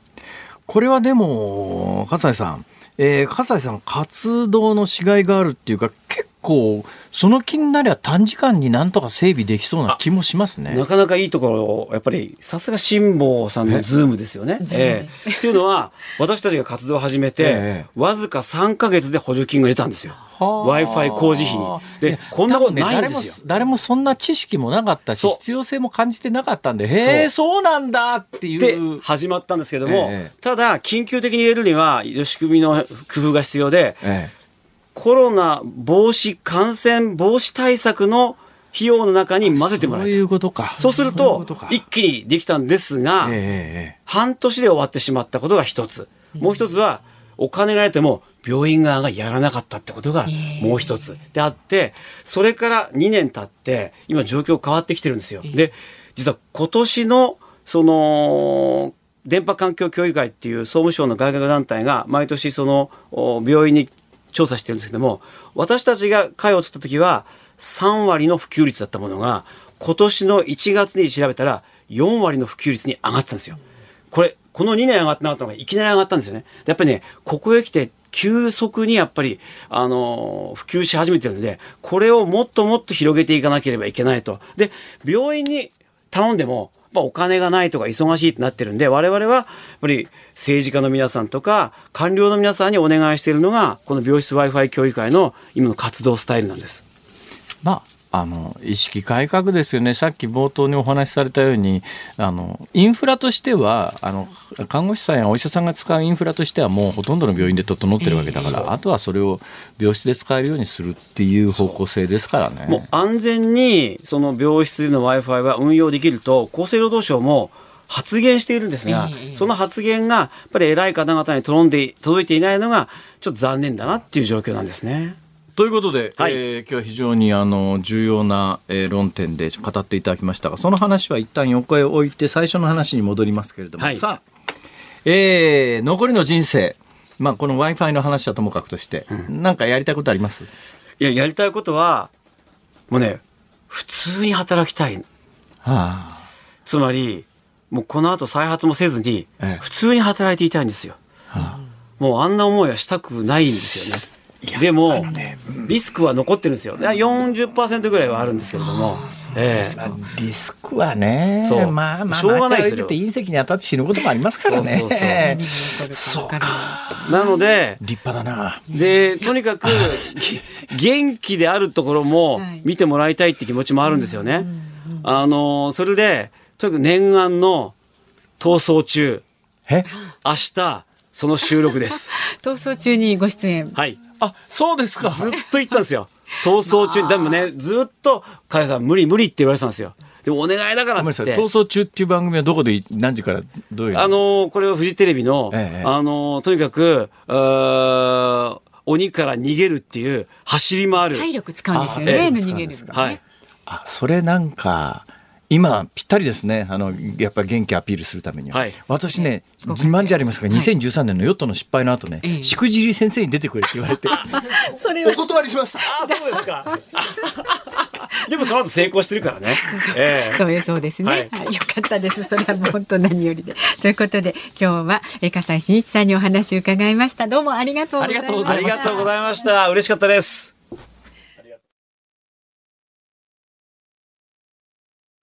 これはでも、笠井さん、えー、笠井さん、活動のしがいがあるっていうか、結構、その気になりゃ短時間になんとか整備できそうな気もしますね。なかなかいいところ、やっぱり、さすが辛坊さんのズームですよね。ええー、っていうのは、私たちが活動を始めて、えー、わずか3か月で補助金が出たんですよ。Wi-Fi 工事費に。で、こんなことないんですよ、ね、誰も。誰もそんな知識もなかったし、必要性も感じてなかったんで、へえ、そうなんだっていう。で、始まったんですけども、えー、ただ、緊急的に入れるには、仕組みの工夫が必要で、えー、コロナ防止、感染防止対策の費用の中に混ぜてもらえそういうことか。そうすると、一気にできたんですが、えー、半年で終わってしまったことが一つ。もう一つは、お金が得ても病院側がやらなかったってことがもう一つ。であって、それから2年経って、今状況変わってきてるんですよ。で、実は今年の、その、電波環境協議会っていう総務省の外郭団体が毎年その病院に調査してるんですけども、私たちが会を作った時は3割の普及率だったものが、今年の1月に調べたら4割の普及率に上がったんですよ。これ、この2年上がってなかったのがいきなり上がったんですよね。やっぱりね、ここへ来て急速にやっぱり、あの、普及し始めてるので、これをもっともっと広げていかなければいけないと。で、病院に頼んでも、まあ、お金がないとか忙しいってなってるんで、我々はやっぱり政治家の皆さんとか官僚の皆さんにお願いしているのが、この病室 Wi-Fi 協議会の今の活動スタイルなんです。まああの意識改革ですよね、さっき冒頭にお話しされたように、あのインフラとしてはあの、看護師さんやお医者さんが使うインフラとしては、もうほとんどの病院で整ってるわけだから、えー、あとはそれを病室で使えるようにするっていう方向性ですからね。もう安全にその病室での w i f i は運用できると、厚生労働省も発言しているんですが、えー、その発言がやっぱり偉い方々に届いていないのが、ちょっと残念だなっていう状況なんですね。ということで、はい、えー、今日は非常にあの重要な、えー、論点で語っていただきましたがその話は一旦横へ置いて最初の話に戻りますけれども、はい、さあ、えー、残りの人生。まあ、この w i f i の話はともかくとして、うん、かやりたいことあります？いややりたいことはもうね普通に働きたい、はあ、つまりもうこの後再発もせずに普通に働いていたいんですよ、はあ、もうあんな思いはしたくないんですよねでも、ねうん、リスクは残ってるんですよ。40%ぐらいはあるんですけれども。えー、リスクはね、そうまあまあ、しょうがないですよ。隕石に当たって死ぬこともありますからね。そうか。なので、立派だな。で、とにかく、元気であるところも見てもらいたいって気持ちもあるんですよね。あの、それで、とにかく念願の逃走中。え？明日、その収録です。逃走中にご出演。はい。あ、そうですか。ずっと言ってたんですよ。逃走中、でもね、ずっと、かやさん無理無理って言われてたんですよ。でもお願いだからって。逃走中っていう番組はどこで、何時からどういうあのこれはフジテレビの、ええ、あのとにかく、あ鬼から逃げるっていう走り回る。体力使うんですよね、ええ、逃げる、ね、はい。あ、それなんか、今ぴったりですね。あのやっぱり元気アピールするためには、はい、私ね自慢じゃありますが、2013年のヨットの失敗の後ね、しくじり先生に出てくれって言われて。それお断りしました。あそうですか。でもその後成功してるからね、えー、そうそうですね、はい、よかったです。それはもう本当何より。で ということで今日は笠井真一さんにお話を伺いました。どうもありがとうございました。ありがとうございました。嬉しかったです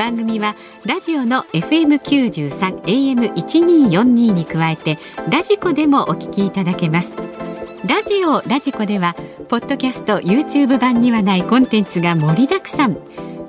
番組はラジオの FM93 AM1242 に加えてラジコでもお聞きいただけます。ラジオラジコではポッドキャスト YouTube 版にはないコンテンツが盛りだくさん。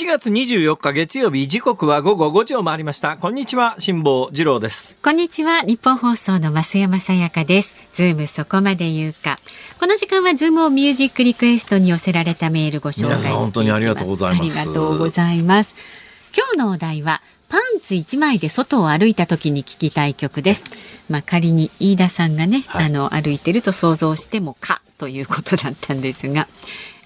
7月24日月曜日時刻は午後5時を回りました。こんにちは辛坊治郎です。こんにちはニッポン放送の増山さやかです。ズームそこまで言うか。この時間はズームオンミュージックリクエストに寄せられたメールご紹介本当にありがとうございます。ありがとうございます。今日のお題はパンツ一枚で外を歩いた時に聞きたい曲です。まあ仮に飯田さんがね、はい、あの歩いてると想像してもかということだったんですが、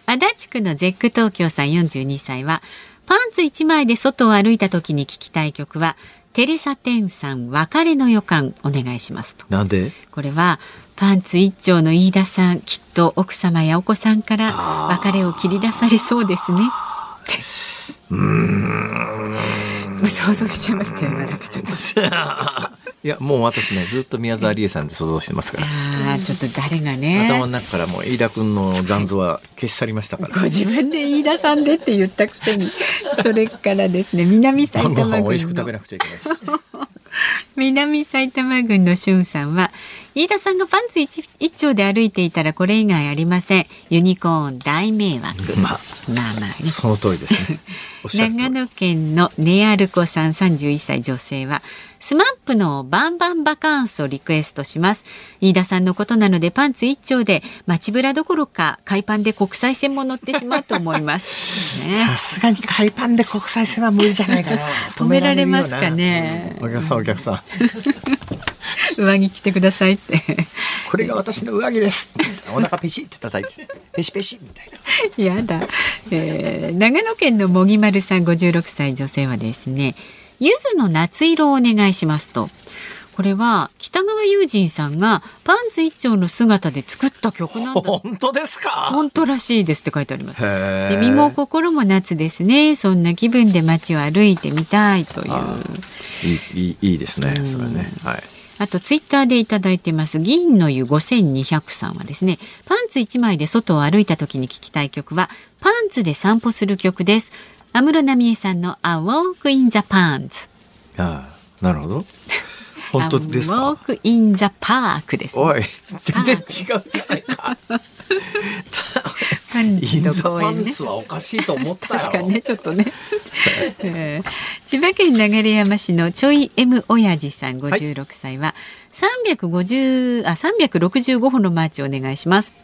足立区のゼック東京さん42歳はパンツ一枚で外を歩いた時に聞きたい曲はテレサテンさん別れの予感お願いしますと。なんで？これはパンツ一丁の飯田さんきっと奥様やお子さんから別れを切り出されそうですね。うん。想像しちゃいましたよなんかちょっと いやもう私ねずっと宮沢りえさんで想像してますから。あちょっと誰がね。頭の中からもう飯田君の残像は消し去りましたから。ご自分で飯田さんでって言ったくせに。それからですね南埼玉郡の。美味しく食べなくちゃいけないし。南埼玉郡のしゅんさんは飯田さんがパンツ一一丁で歩いていたらこれ以外ありません。ユニコーン大迷惑。まあまあまあ、ね、その通りですね 長野県のネアルコさん31歳女性はスマップのバンバンバカンスをリクエストします。飯田さんのことなのでパンツ一丁で街ブラどころか海パンで国際線も乗ってしまうと思います。さすがに海パンで国際線は無理じゃないかな止められます。かねお客さんお客さん。上着着てくださいって。これが私の上着です。お腹ペチって叩いてペシペシみたいな。やだ、えー、長野県のもぎまるさん56歳女性はですね柚子の夏色をお願いしますとこれは北川悠仁さんがパンツ一丁の姿で作った曲なんだ。本当ですか？本当らしいですって書いてあります。で身も心も夏ですね。そんな気分で街を歩いてみたいという。いいいいですね。それね。はい。あとツイッターでいただいてます銀の湯5200さんはですねパンツ1枚で外を歩いた時に聞きたい曲はパンツで散歩する曲です安室奈美恵さんの A Walk in the Pants ああなるほど。本当ですか？A Walk in the Park です、ね、おい全然違うじゃないか。パンツと公園ね。はおかしいと思った確かにねちょっとね、えー、千葉県流山市のちょい M 親父さん56歳は、はい、350あ365歩のマーチをお願いします。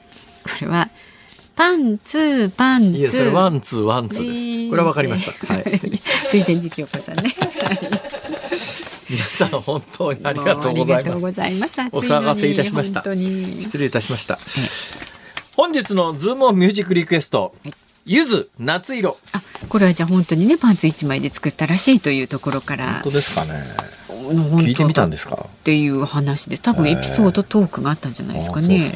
これはパンツパンツ。いやそれワンツーワンツーです。これはわかりました。はい。水前寺清子さんね。皆さん本当にありがとうございます。お騒がせいたしました。失礼いたしました。本日のズームオンミュージックリクエスト。ゆず夏色。あ、これはじゃあ本当にねパンツ一枚で作ったらしいというところから。本当ですかね。聞いてみたんですか？っていう話で多分エピソードトークがあったんじゃないですかね。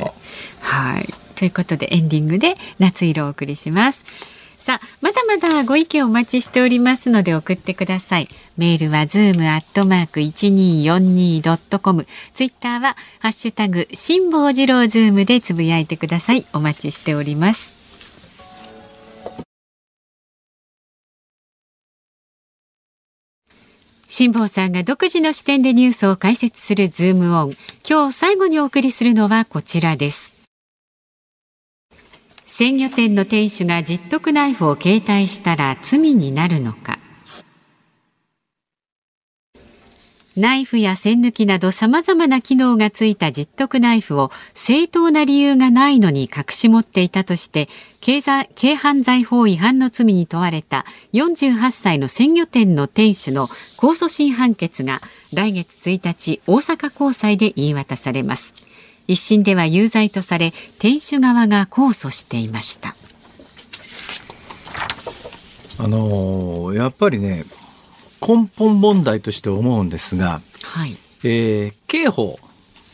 はい。ということでエンディングで夏色をお送りします。さあ、まだまだご意見お待ちしておりますので送ってください。メールは zoom アットマーク 1242.com。ツイッターはハッシュタグ辛坊治郎ズームでつぶやいてください。お待ちしております。辛坊さんが独自の視点でニュースを解説するズームオン。今日最後にお送りするのはこちらです。鮮魚店の店主が十徳ナイフを携帯したら罪になるのかナイフや線抜きなど様々な機能がついた十徳ナイフを正当な理由がないのに隠し持っていたとして軽犯罪法違反の罪に問われた48歳の鮮魚店の店主の控訴審判決が来月1日大阪高裁で言い渡されます。一審では有罪とされ店主側が控訴していましたあのやっぱりね根本問題として思うんですが、はい。えー、刑法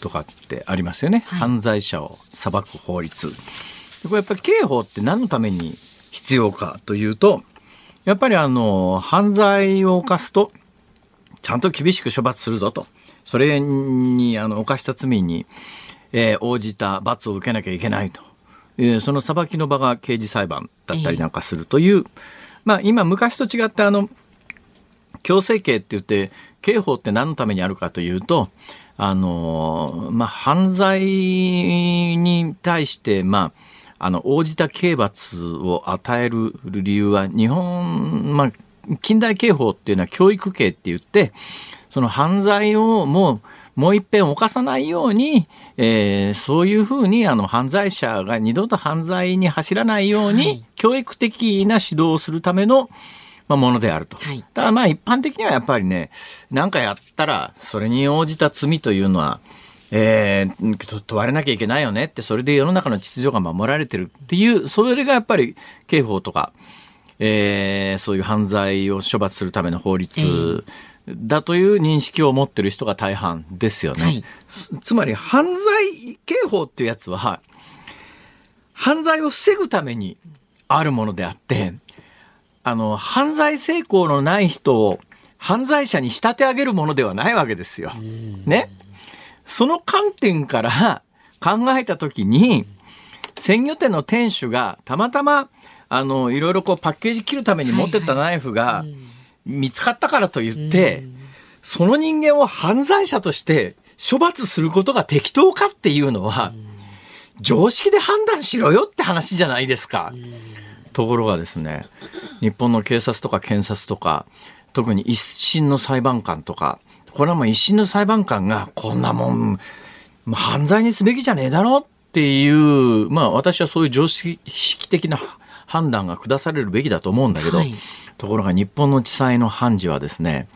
とかってありますよね、はい、犯罪者を裁く法律。これやっぱり刑法って何のために必要かというとやっぱりあの犯罪を犯すとちゃんと厳しく処罰するぞと。それにあの犯した罪にえー、応じた罰を受けなきゃいけないと。えー、その裁きの場が刑事裁判だったりなんかするという、えー、まあ今昔と違ってあの、強制刑って言って、刑法って何のためにあるかというと、あの、まあ犯罪に対して、まあ、あの、応じた刑罰を与える理由は、日本、まあ、近代刑法っていうのは教育刑って言って、その犯罪をもう、もう一遍犯さないように、えー、そういうふうにあの犯罪者が二度と犯罪に走らないように、教育的な指導をするための、まあ、ものであると。はい、ただまあ一般的にはやっぱりね、何かやったらそれに応じた罪というのは、えー、問われなきゃいけないよねって、それで世の中の秩序が守られてるっていう、それがやっぱり刑法とか、えー、そういう犯罪を処罰するための法律だという認識を持ってる人が大半ですよね。はい、つまり犯罪刑法っていうやつは犯罪を防ぐためにあるものであってあの犯罪成功のない人を犯罪者に仕立て上げるものではないわけですよ。ね。その観点から 考えた時に鮮魚店の店主がたまたまあのいろいろこうパッケージ切るために持ってったナイフが、見つかったからといって、その人間を犯罪者として処罰することが適当かっていうのは、常識で判断しろよって話じゃないですか。ところがですね、日本の警察とか検察とか、特に一審の裁判官とか、これはもう一審の裁判官がこんなもん、犯罪にすべきじゃねえだろっていう、まあ私はそういう常識的な判断が下されるべきだと思うんだけど、はい、ところが日本の地裁の判事はですね、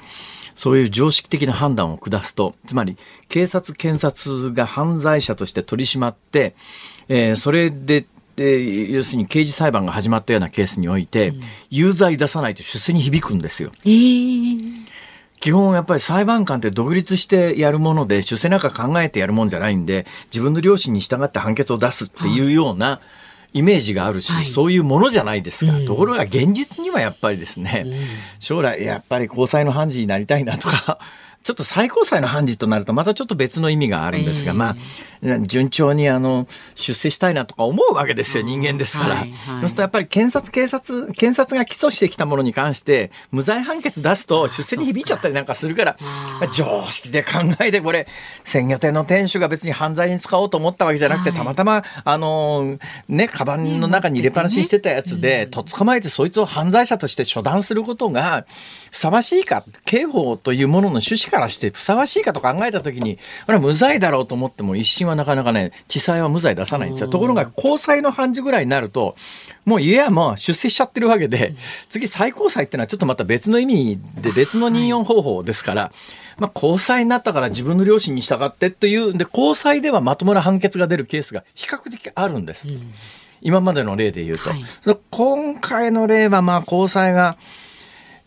そういう常識的な判断を下すと、つまり警察、検察が犯罪者として取り締まって、えー、それで、えー、要するに刑事裁判が始まったようなケースにおいて、うん、有罪出さないと出世に響くんですよ。えー、基本やっぱり裁判官って独立してやるもので、出世なんか考えてやるもんじゃないんで、自分の良心に従って判決を出すっていうような、イメージがあるし、はい、そういうものじゃないですか、うん、ところが現実にはやっぱりですね、うん、将来やっぱり高裁の判事になりたいなとかちょっと最高裁の判事となるとまたちょっと別の意味があるんですが、えー、まあ、順調にあの、出世したいなとか思うわけですよ、人間ですから。はいはい、そうするとやっぱり検察、警察、検察が起訴してきたものに関して、無罪判決出すと出世に響いちゃったりなんかするから、常識で考えてこれ、鮮魚店の店主が別に犯罪に使おうと思ったわけじゃなくて、たまたま、あの、ね、カバンの中に入れっぱなしにしてたやつで、とっ捕まえてそいつを犯罪者として処断することが、ふさわしいか、刑法というものの趣旨からしてふさわしいかと考えたときに、これは無罪だろうと思っても一審はなかなかね、地裁は無罪出さないんですよ。ところが、高裁の判事ぐらいになると、もう家はもう出世しちゃってるわけで、次最高裁っていうのはちょっとまた別の意味で別の任用方法ですから、まあ、高裁になったから自分の両親に従ってという、で、高裁ではまともな判決が出るケースが比較的あるんです。今までの例で言うと。はい、今回の例はまあ高裁が、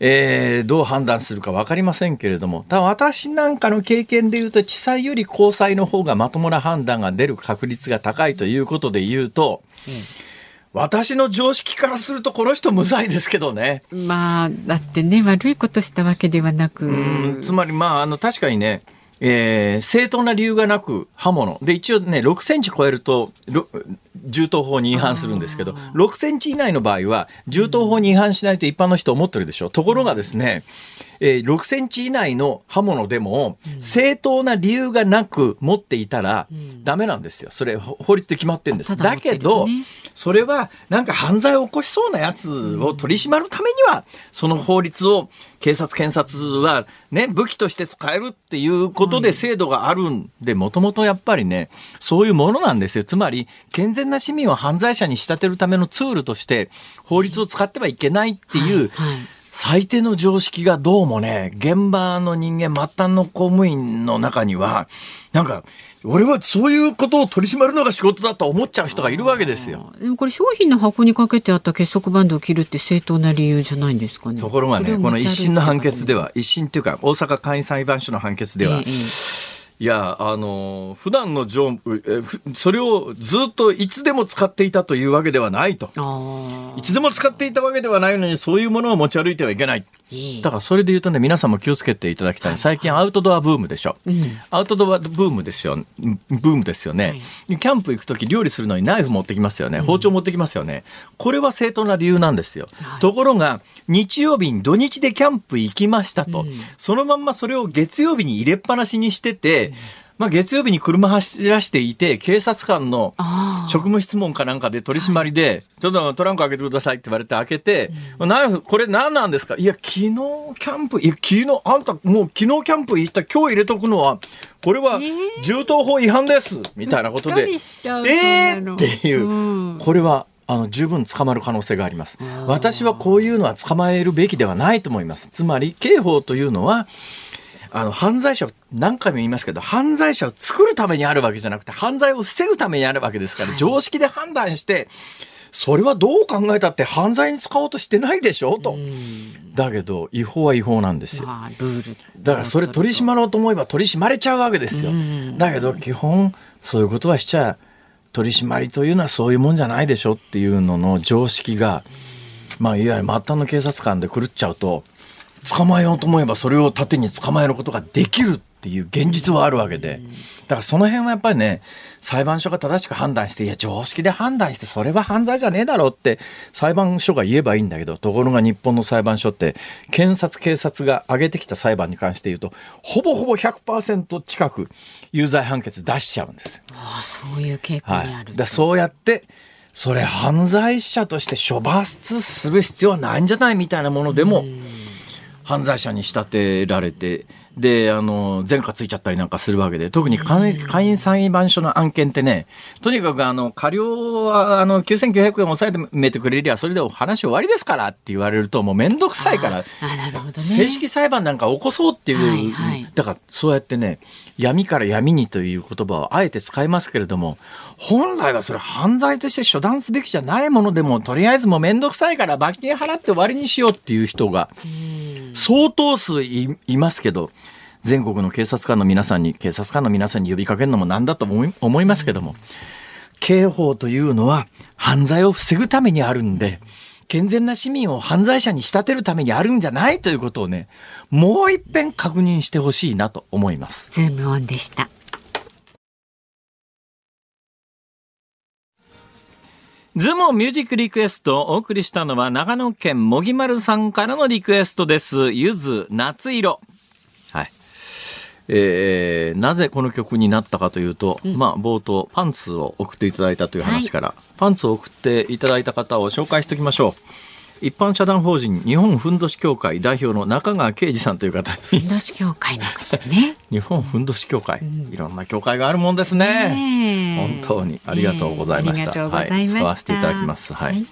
えー、どう判断するか分かりませんけれども、ただ私なんかの経験で言うと、地裁より高裁の方がまともな判断が出る確率が高いということで言うと、うん私の常識からするとこの人無罪ですけどね。まあだってね悪いことしたわけではなく。つまりまああの確かにねえー、正当な理由がなく刃物。で、一応ね、6センチ超えると、銃刀法に違反するんですけど、6センチ以内の場合は、銃刀法に違反しないと一般の人思ってるでしょ。ところがですね、えー、6センチ以内の刃物でも、正当な理由がなく持っていたら、ダメなんですよ。それ、法律で決まってるんです。だけど、それは、なんか犯罪を起こしそうなやつを取り締まるためには、その法律を警察、検察はね、武器として使えるっていうことで制度があるんで、もともとやっぱりね、そういうものなんですよ。つまり、健全な市民を犯罪者に仕立てるためのツールとして、法律を使ってはいけないっていう、はいはい最低の常識がどうもね、現場の人間、末端の公務員の中には、なんか、俺はそういうことを取り締まるのが仕事だと思っちゃう人がいるわけですよ。でもこれ商品の箱にかけてあった結束バンドを切るって正当な理由じゃないんですかね。ところがね、この一審の判決では、一審っていうか大阪簡易裁判所の判決では、ええいや、あの、普段の乗務、それをずっといつでも使っていたというわけではないと。いつでも使っていたわけではないのに、そういうものを持ち歩いてはいけない。だからそれで言うとね、皆さんも気をつけていただきたい。最近アウトドアブームでしょ。うん、アウトドアブームですよ。ブームですよね。はい、キャンプ行く時料理するのにナイフ持ってきますよね。包丁持ってきますよね。これは正当な理由なんですよ。はい、ところが、日曜日に土日でキャンプ行きましたと。うん、そのまんまそれを月曜日に入れっぱなしにしてて、うんまあ、月曜日に車走らしていて、警察官の職務質問かなんかで取り締まりで、ちょっとトランク開けてくださいって言われて開けて、うん、ナイフ、これ何なんですか？いや、昨日キャンプ、いや、昨日、あんたもう昨日キャンプ行った、今日入れとくのは、これは銃刀法違反です、みたいなことで、えーっていう、これは、あの十分捕まる可能性があります。私はこういうのは捕まえるべきではないと思います。つまり刑法というのはあの、犯罪者を、何回も言いますけど、犯罪者を作るためにあるわけじゃなくて、犯罪を防ぐためにあるわけですから、常識で判断して、それはどう考えたって犯罪に使おうとしてないでしょと。だけど、違法は違法なんですよ。だからそれ取り締まろうと思えば取り締まれちゃうわけですよ。だけど、基本、そういうことはしちゃ、取り締まりというのはそういうもんじゃないでしょっていうのの常識が、まあ、いわゆる末端の警察官で狂っちゃうと、捕まえようと思えばそれを盾に捕まえることができるっていう現実はあるわけで。だからその辺はやっぱりね、裁判所が正しく判断して、いや、常識で判断して、それは犯罪じゃねえだろうって裁判所が言えばいいんだけど、ところが日本の裁判所って、検察、警察が上げてきた裁判に関して言うと、ほぼほぼ100%近く有罪判決出しちゃうんです。ああ、そういう傾向にある。はい、だそうやって、それ犯罪者として処罰する必要はないんじゃないみたいなものでも、犯罪者に仕立てられてで、あの、前科ついちゃったりなんかするわけで、特に会員裁判所の案件ってね、とにかくあの、過料はあの、9900円抑えてめてくれりゃ、それで話終わりですからって言われると、もうめんどくさいから、正式裁判なんか起こそうっていう、はいはい、だからそうやってね、闇から闇にという言葉をあえて使いますけれども、本来はそれ犯罪として処断すべきじゃないものでも、とりあえずもうめんどくさいから罰金払って終わりにしようっていう人が、相当数いますけど、全国の警察官の皆さんに、警察官の皆さんに呼びかけるのもなんだと思いますけども、刑法というのは犯罪を防ぐためにあるんで、健全な市民を犯罪者に仕立てるためにあるんじゃないということをね、もう一遍確認してほしいなと思います。ズームオンでした。ズモミュージックリクエストをお送りしたのは長野県もぎまるさんからのリクエストです。ゆず夏色。はい。えー、なぜこの曲になったかというと、うん、まあ冒頭パンツを送っていただいたという話から、はい、パンツを送っていただいた方を紹介しておきましょう。一般社団法人日本ふんどし協会代表の中川啓二さんという方ふんどし協会の方ね。日本ふんどし協会、うん、いろんな協会があるもんですね、ね、本当にありがとうございました、はい、使わせていただきます。はい、はい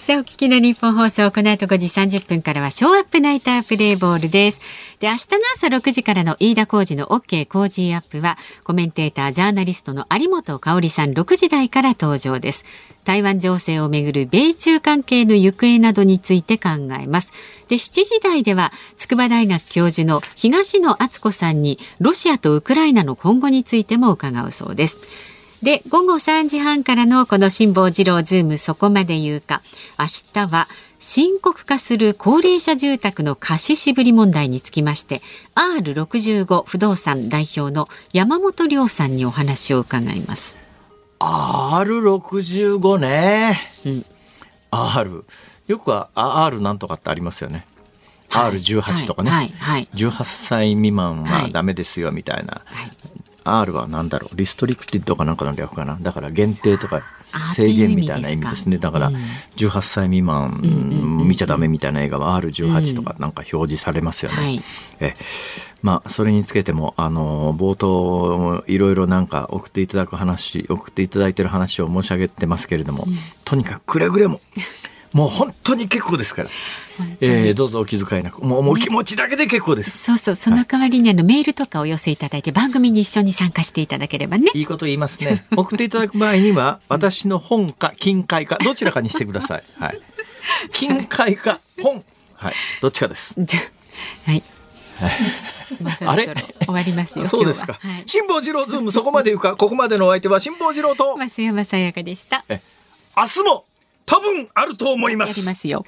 さあ、お聞きの日本放送、この後5時30分からは、ショーアップナイタープレイボールです。で、明日の朝6時からの飯田浩二の OK 工事アップは、コメンテーター、ジャーナリストの有本香里さん6時台から登場です。台湾情勢をめぐる米中関係の行方などについて考えます。で、7時台では、筑波大学教授の東野篤子さんに、ロシアとウクライナの今後についても伺うそうです。で、午後3時半からのこの辛坊治郎ズームそこまで言うか。明日は深刻化する高齢者住宅の貸し渋り問題につきまして R65 不動産代表の山本亮さんにお話を伺います。R65 ね。うん。R。よくは R なんとかってありますよね。R18 とかね、はいはい、18歳未満はダメですよみたいな、はい、R は何だろう？リストリクティッドかなんかの略かな？だから限定とか制限みたいな意味ですね。だから18歳未満見ちゃダメみたいな映画は R18 とかなんか表示されますよね。えまあそれにつけてもあの冒頭いろいろなんか送っていただく話送っていただいてる話を申し上げてますけれども、とにかくくれぐれももう本当に結構ですから。えー、どうぞお気遣いなく。もうもう気持ちだけで結構です、そうそう。その代わりにあの、メールとかお寄せいただいて番組に一緒に参加していただければね。いいこと言いますね。送っていただく場合には私の本か金塊かどちらかにしてください。はい。金塊か本。はい。どっちかです。はい、あれ？終わりますよ。そうですか。辛坊治郎ズームそこまで言うか、ここまでのお相手は辛坊治郎と。増山さやかでした。明日も多分あると思います。やりますよ。